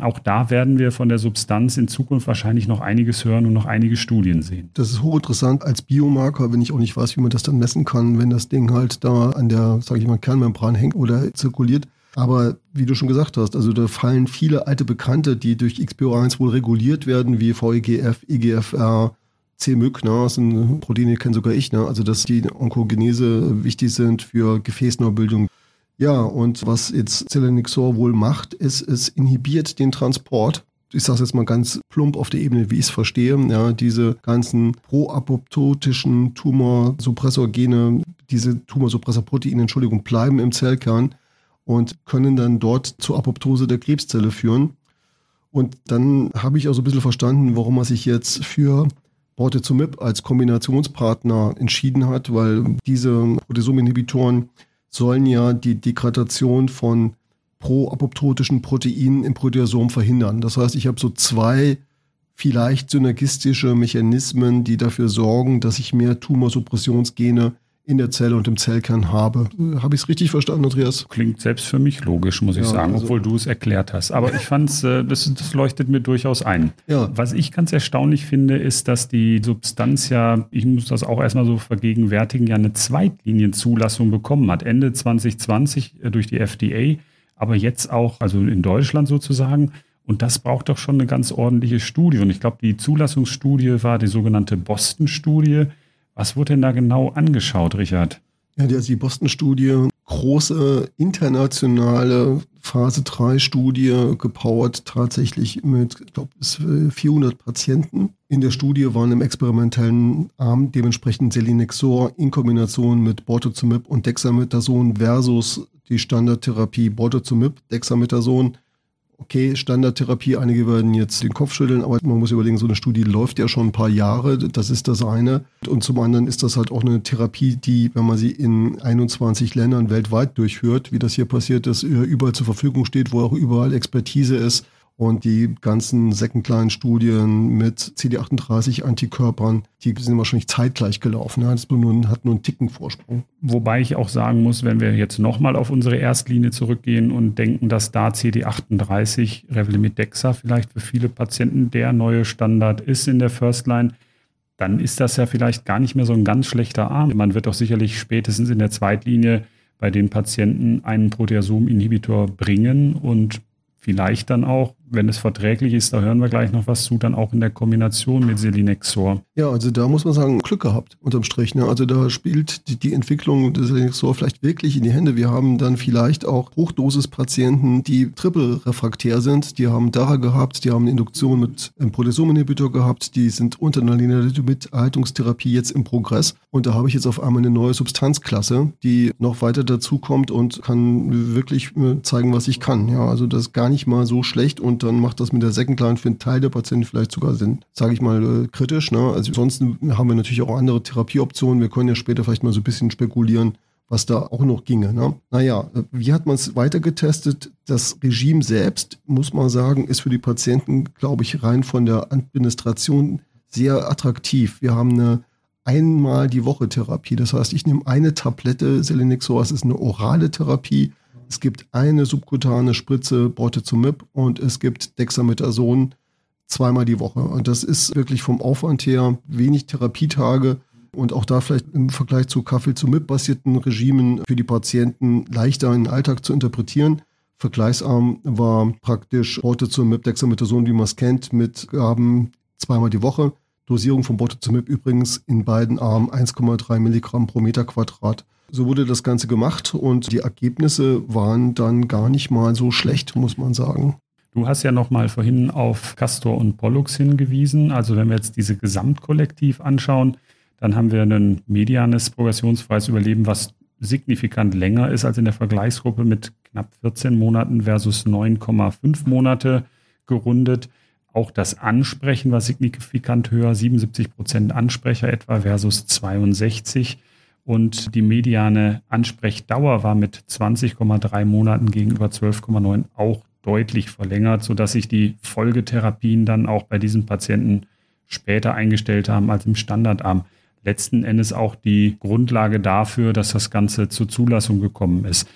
auch da werden wir von der Substanz in Zukunft wahrscheinlich noch einiges hören und noch einige Studien sehen. Das ist hochinteressant als Biomarker, wenn ich auch nicht weiß, wie man das dann messen kann, wenn das Ding halt da an der, sage ich mal, Kernmembran hängt oder zirkuliert. Aber wie du schon gesagt hast, also da fallen viele alte Bekannte, die durch XPO1 wohl reguliert werden, wie VEGF, IGFR, C-Myc, ne, das sind Proteine, kenne sogar ich, ne, also dass die Onkogenese wichtig sind für Gefäßneubildung. Ja, und was jetzt Selenixor wohl macht, ist, es inhibiert den Transport. Ich sage jetzt mal ganz plump auf der Ebene, wie ich es verstehe. Ja, diese ganzen proapoptotischen Tumorsuppressorgene, diese Tumorsuppressorproteine, Entschuldigung, bleiben im Zellkern und können dann dort zur Apoptose der Krebszelle führen. Und dann habe ich auch so ein bisschen verstanden, warum man sich jetzt für Bortezomib als Kombinationspartner entschieden hat, weil diese Proteasom-Inhibitoren sollen ja die Degradation von proapoptotischen Proteinen im Proteasom verhindern. Das heißt, ich habe so zwei vielleicht synergistische Mechanismen, die dafür sorgen, dass ich mehr Tumorsuppressionsgene in der Zelle und im Zellkern habe. Habe ich es richtig verstanden, Andreas? Klingt selbst für mich logisch, muss ich ja, sagen, also obwohl du es erklärt hast. Aber ich fand es, äh, das, das, leuchtet mir durchaus ein. Ja. Was ich ganz erstaunlich finde, ist, dass die Substanz ja, ich muss das auch erstmal so vergegenwärtigen, ja eine Zweitlinienzulassung bekommen hat. Ende 2020 äh, durch die FDA, aber jetzt auch, also in Deutschland sozusagen. Und das braucht doch schon eine ganz ordentliche Studie. Und ich glaube, die Zulassungsstudie war die sogenannte Boston-Studie was wurde denn da genau angeschaut, Richard? Ja, die Boston-Studie, große internationale Phase 3-Studie, gepowert tatsächlich mit, ich glaube, 400 Patienten. In der Studie waren im experimentellen Arm dementsprechend Selinexor in Kombination mit Bortezomib und Dexamethason versus die Standardtherapie Bortezomib, Dexamethason okay, Standardtherapie, einige werden jetzt den Kopf schütteln, aber man muss überlegen, so eine Studie läuft ja schon ein paar Jahre, das ist das eine. Und zum anderen ist das halt auch eine Therapie, die, wenn man sie in 21 Ländern weltweit durchführt, wie das hier passiert ist, überall zur Verfügung steht, wo auch überall Expertise ist und die ganzen Second-Line-Studien mit CD38-Antikörpern, die sind wahrscheinlich zeitgleich gelaufen. Das hat nur einen Ticken Vorsprung. Wobei ich auch sagen muss, wenn wir jetzt nochmal auf unsere Erstlinie zurückgehen und denken, dass da CD38 Revlimid Dexa vielleicht für viele Patienten der neue Standard ist in der First Line, dann ist das ja vielleicht gar nicht mehr so ein ganz schlechter Arm. Man wird doch sicherlich spätestens in der Zweitlinie bei den Patienten einen Proteasom-Inhibitor bringen und vielleicht dann auch, wenn es verträglich ist, da hören wir gleich noch was zu, dann auch in der Kombination mit Selinexor. Ja, also da muss man sagen, Glück gehabt unterm Strich. Ne? Also da spielt die, die Entwicklung des Selinexor vielleicht wirklich in die Hände. Wir haben dann vielleicht auch Hochdosis-Patienten, die triple-refraktär sind. Die haben DARA gehabt, die haben Induktion mit einem Proteasom-Inhibitor gehabt, die sind unter einer Lenalidomid-Erhaltungstherapie jetzt im Progress. Und da habe ich jetzt auf einmal eine neue Substanzklasse, die noch weiter dazukommt und kann wirklich äh, zeigen, was ich kann. Ja, also das ist gar nicht mal so schlecht und dann macht das mit der Second Line für einen Teil der Patienten vielleicht sogar Sinn, sage ich mal, äh, kritisch. Ne? Also ansonsten haben wir natürlich auch andere Therapieoptionen. Wir können ja später vielleicht mal so ein bisschen spekulieren, was da auch noch ginge. Ne? Naja, äh, wie hat man es weiter getestet? Das Regime selbst, muss man sagen, ist für die Patienten, glaube ich, rein von der Administration sehr attraktiv. Wir haben eine einmal die Woche Therapie. Das heißt, ich nehme eine Tablette Selenixor, das ist eine orale Therapie. Es gibt eine subkutane Spritze Bortezomib und es gibt Dexamethason zweimal die Woche. Und das ist wirklich vom Aufwand her wenig Therapietage und auch da vielleicht im Vergleich zu Kaffee-zu-MIP-basierten Regimen für die Patienten leichter in den Alltag zu interpretieren. Vergleichsarm war praktisch Bortezomib, Dexamethason, wie man es kennt, mit Gaben zweimal die Woche. Dosierung von Bortezomib übrigens in beiden Armen 1,3 Milligramm pro Meter Quadrat. So wurde das Ganze gemacht und die Ergebnisse waren dann gar nicht mal so schlecht, muss man sagen. Du hast ja noch mal vorhin auf Castor und Pollux hingewiesen. Also wenn wir jetzt diese Gesamtkollektiv anschauen, dann haben wir ein medianes progressionsfreies Überleben, was signifikant länger ist als in der Vergleichsgruppe mit knapp 14 Monaten versus 9,5 Monate gerundet. Auch das Ansprechen war signifikant höher, 77 Prozent Ansprecher etwa versus 62 und die mediane Ansprechdauer war mit 20,3 Monaten gegenüber 12,9 auch deutlich verlängert, sodass sich die Folgetherapien dann auch bei diesen Patienten später eingestellt haben als im Standardarm. Letzten Endes auch die Grundlage dafür, dass das Ganze zur Zulassung gekommen ist.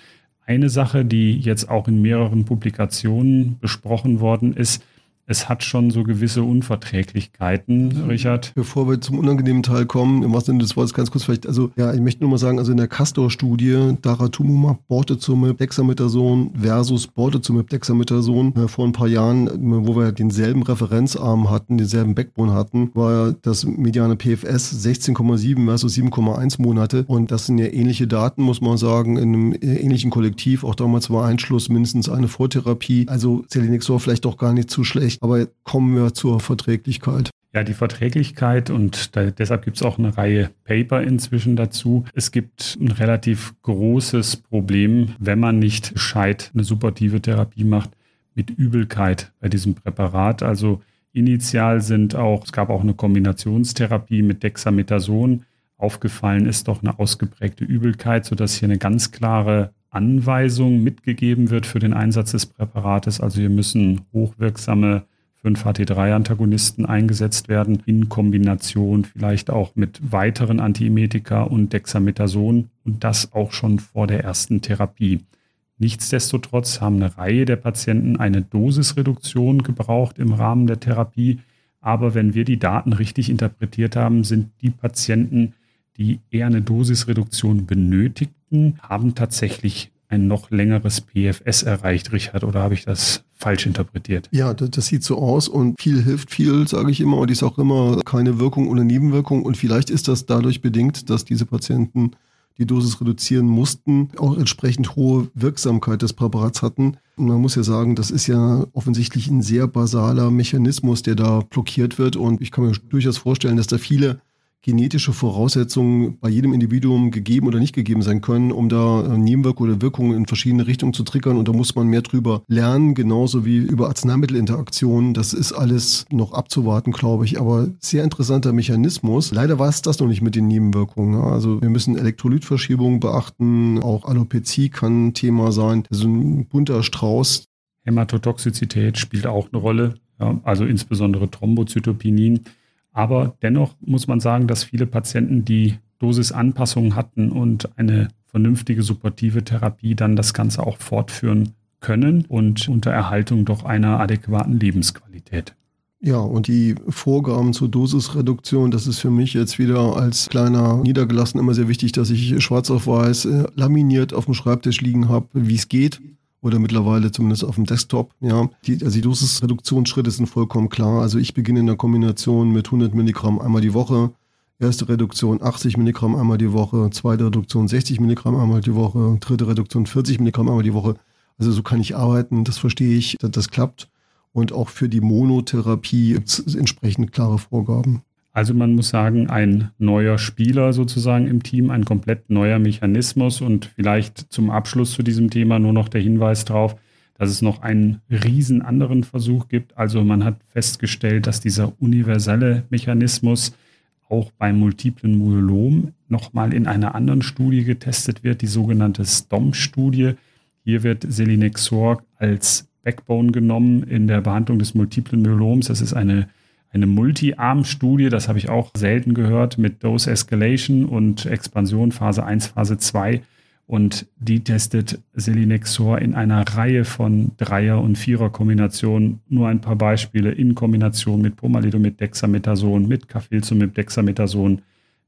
Eine Sache, die jetzt auch in mehreren Publikationen besprochen worden ist, es hat schon so gewisse Unverträglichkeiten, Richard. Bevor wir zum unangenehmen Teil kommen, im wahrsten Sinne des Wortes ganz kurz vielleicht, also ja, ich möchte nur mal sagen, also in der Castor-Studie Daratumumab, Bortezumab, Dexamethason versus Bortezumab, Dexamethason äh, vor ein paar Jahren, wo wir denselben Referenzarm hatten, denselben Backbone hatten, war das mediane PFS 16,7 versus 7,1 Monate und das sind ja ähnliche Daten, muss man sagen, in einem ähnlichen Kollektiv. Auch damals war Einschluss mindestens eine Vortherapie, also Selinexor vielleicht auch gar nicht zu schlecht schlecht, aber kommen wir zur Verträglichkeit. Ja, die Verträglichkeit und da, deshalb gibt es auch eine Reihe Paper inzwischen dazu. Es gibt ein relativ großes Problem, wenn man nicht gescheit eine supportive Therapie macht, mit Übelkeit bei diesem Präparat. Also initial sind auch, es gab auch eine Kombinationstherapie mit Dexamethason. Aufgefallen ist doch eine ausgeprägte Übelkeit, sodass hier eine ganz klare Anweisung mitgegeben wird für den Einsatz des Präparates. Also hier müssen hochwirksame 5-HT3-Antagonisten eingesetzt werden, in Kombination vielleicht auch mit weiteren Antiemetika und Dexamethason und das auch schon vor der ersten Therapie. Nichtsdestotrotz haben eine Reihe der Patienten eine Dosisreduktion gebraucht im Rahmen der Therapie. Aber wenn wir die Daten richtig interpretiert haben, sind die Patienten, die eher eine Dosisreduktion benötigten, haben tatsächlich ein noch längeres PFS erreicht, Richard, oder habe ich das falsch interpretiert? Ja, das, das sieht so aus und viel hilft viel, sage ich immer, und ist auch immer keine Wirkung oder Nebenwirkung. Und vielleicht ist das dadurch bedingt, dass diese Patienten die Dosis reduzieren mussten, auch entsprechend hohe Wirksamkeit des Präparats hatten. Und man muss ja sagen, das ist ja offensichtlich ein sehr basaler Mechanismus, der da blockiert wird. Und ich kann mir durchaus vorstellen, dass da viele genetische Voraussetzungen bei jedem Individuum gegeben oder nicht gegeben sein können, um da äh, Nebenwirkungen oder Wirkungen in verschiedene Richtungen zu triggern. Und da muss man mehr drüber lernen, genauso wie über Arzneimittelinteraktionen. Das ist alles noch abzuwarten, glaube ich. Aber sehr interessanter Mechanismus. Leider war es das noch nicht mit den Nebenwirkungen. Also wir müssen Elektrolytverschiebungen beachten. Auch Alopezie kann Thema sein. So ein bunter Strauß. Hämatotoxizität spielt auch eine Rolle. Ja, also insbesondere Thrombozytopinin. Aber dennoch muss man sagen, dass viele Patienten die Dosisanpassungen hatten und eine vernünftige supportive Therapie dann das Ganze auch fortführen können und unter Erhaltung doch einer adäquaten Lebensqualität. Ja, und die Vorgaben zur Dosisreduktion, das ist für mich jetzt wieder als kleiner Niedergelassen immer sehr wichtig, dass ich schwarz auf weiß äh, laminiert auf dem Schreibtisch liegen habe, wie es geht oder mittlerweile zumindest auf dem Desktop. Ja, die, also die Dosisreduktionsschritte sind vollkommen klar. Also ich beginne in der Kombination mit 100 Milligramm einmal die Woche. Erste Reduktion 80 Milligramm einmal die Woche, zweite Reduktion 60 Milligramm einmal die Woche, dritte Reduktion 40 Milligramm einmal die Woche. Also so kann ich arbeiten, das verstehe ich, das, das klappt. Und auch für die Monotherapie gibt es entsprechend klare Vorgaben. Also man muss sagen, ein neuer Spieler sozusagen im Team, ein komplett neuer Mechanismus und vielleicht zum Abschluss zu diesem Thema nur noch der Hinweis darauf, dass es noch einen riesen anderen Versuch gibt. Also man hat festgestellt, dass dieser universelle Mechanismus auch beim multiplen Myelom nochmal in einer anderen Studie getestet wird, die sogenannte STOM-Studie. Hier wird Selinexor als Backbone genommen in der Behandlung des multiplen Myeloms. Das ist eine eine Multi-Arm-Studie, das habe ich auch selten gehört, mit Dose Escalation und Expansion Phase 1, Phase 2. Und die testet Selinexor in einer Reihe von Dreier- und Vierer-Kombinationen. Nur ein paar Beispiele in Kombination mit Pomalidomid Dexamethason, mit Cafilzumib Dexamethason,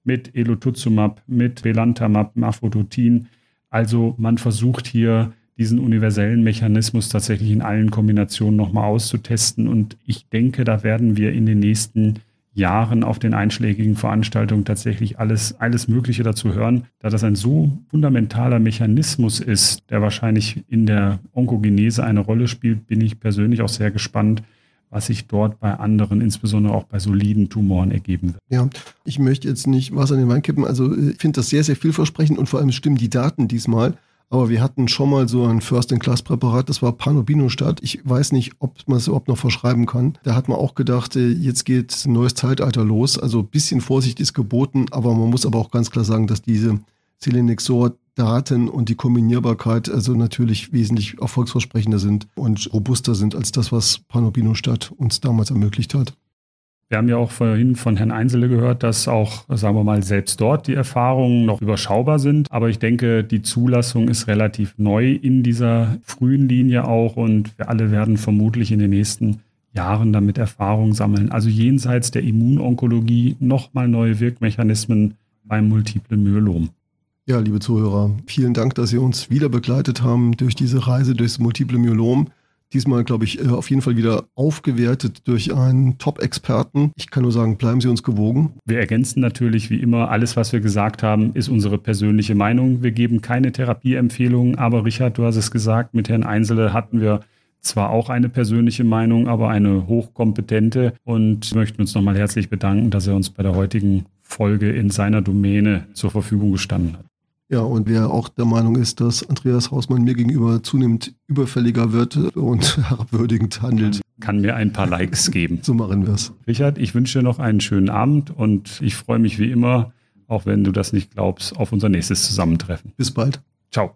mit Elotuzumab, mit Belantamab, Mafodotin. Also man versucht hier diesen universellen Mechanismus tatsächlich in allen Kombinationen nochmal auszutesten. Und ich denke, da werden wir in den nächsten Jahren auf den einschlägigen Veranstaltungen tatsächlich alles, alles Mögliche dazu hören, da das ein so fundamentaler Mechanismus ist, der wahrscheinlich in der Onkogenese eine Rolle spielt, bin ich persönlich auch sehr gespannt, was sich dort bei anderen, insbesondere auch bei soliden Tumoren ergeben wird. Ja, ich möchte jetzt nicht was an den Wein kippen. Also ich finde das sehr, sehr vielversprechend und vor allem stimmen die Daten diesmal. Aber wir hatten schon mal so ein First-in-Class-Präparat, das war Panobinostat. Ich weiß nicht, ob man es überhaupt noch verschreiben kann. Da hat man auch gedacht, äh, jetzt geht ein neues Zeitalter los. Also ein bisschen Vorsicht ist geboten, aber man muss aber auch ganz klar sagen, dass diese Selenexor-Daten und die Kombinierbarkeit also natürlich wesentlich erfolgsversprechender sind und robuster sind als das, was Panobinostat uns damals ermöglicht hat. Wir haben ja auch vorhin von Herrn Einzele gehört, dass auch, sagen wir mal, selbst dort die Erfahrungen noch überschaubar sind. Aber ich denke, die Zulassung ist relativ neu in dieser frühen Linie auch und wir alle werden vermutlich in den nächsten Jahren damit Erfahrung sammeln. Also jenseits der Immunonkologie nochmal neue Wirkmechanismen beim multiplen Myelom. Ja, liebe Zuhörer, vielen Dank, dass Sie uns wieder begleitet haben durch diese Reise durchs multiple Myelom. Diesmal, glaube ich, äh, auf jeden Fall wieder aufgewertet durch einen Top-Experten. Ich kann nur sagen, bleiben Sie uns gewogen. Wir ergänzen natürlich wie immer, alles, was wir gesagt haben, ist unsere persönliche Meinung. Wir geben keine Therapieempfehlungen, aber Richard, du hast es gesagt, mit Herrn Einzele hatten wir zwar auch eine persönliche Meinung, aber eine hochkompetente und möchten uns nochmal herzlich bedanken, dass er uns bei der heutigen Folge in seiner Domäne zur Verfügung gestanden hat. Ja, und wer auch der Meinung ist, dass Andreas Hausmann mir gegenüber zunehmend überfälliger wird und herabwürdigend handelt, kann mir ein paar Likes geben. So machen wir es. Richard, ich wünsche dir noch einen schönen Abend und ich freue mich wie immer, auch wenn du das nicht glaubst, auf unser nächstes Zusammentreffen. Bis bald. Ciao.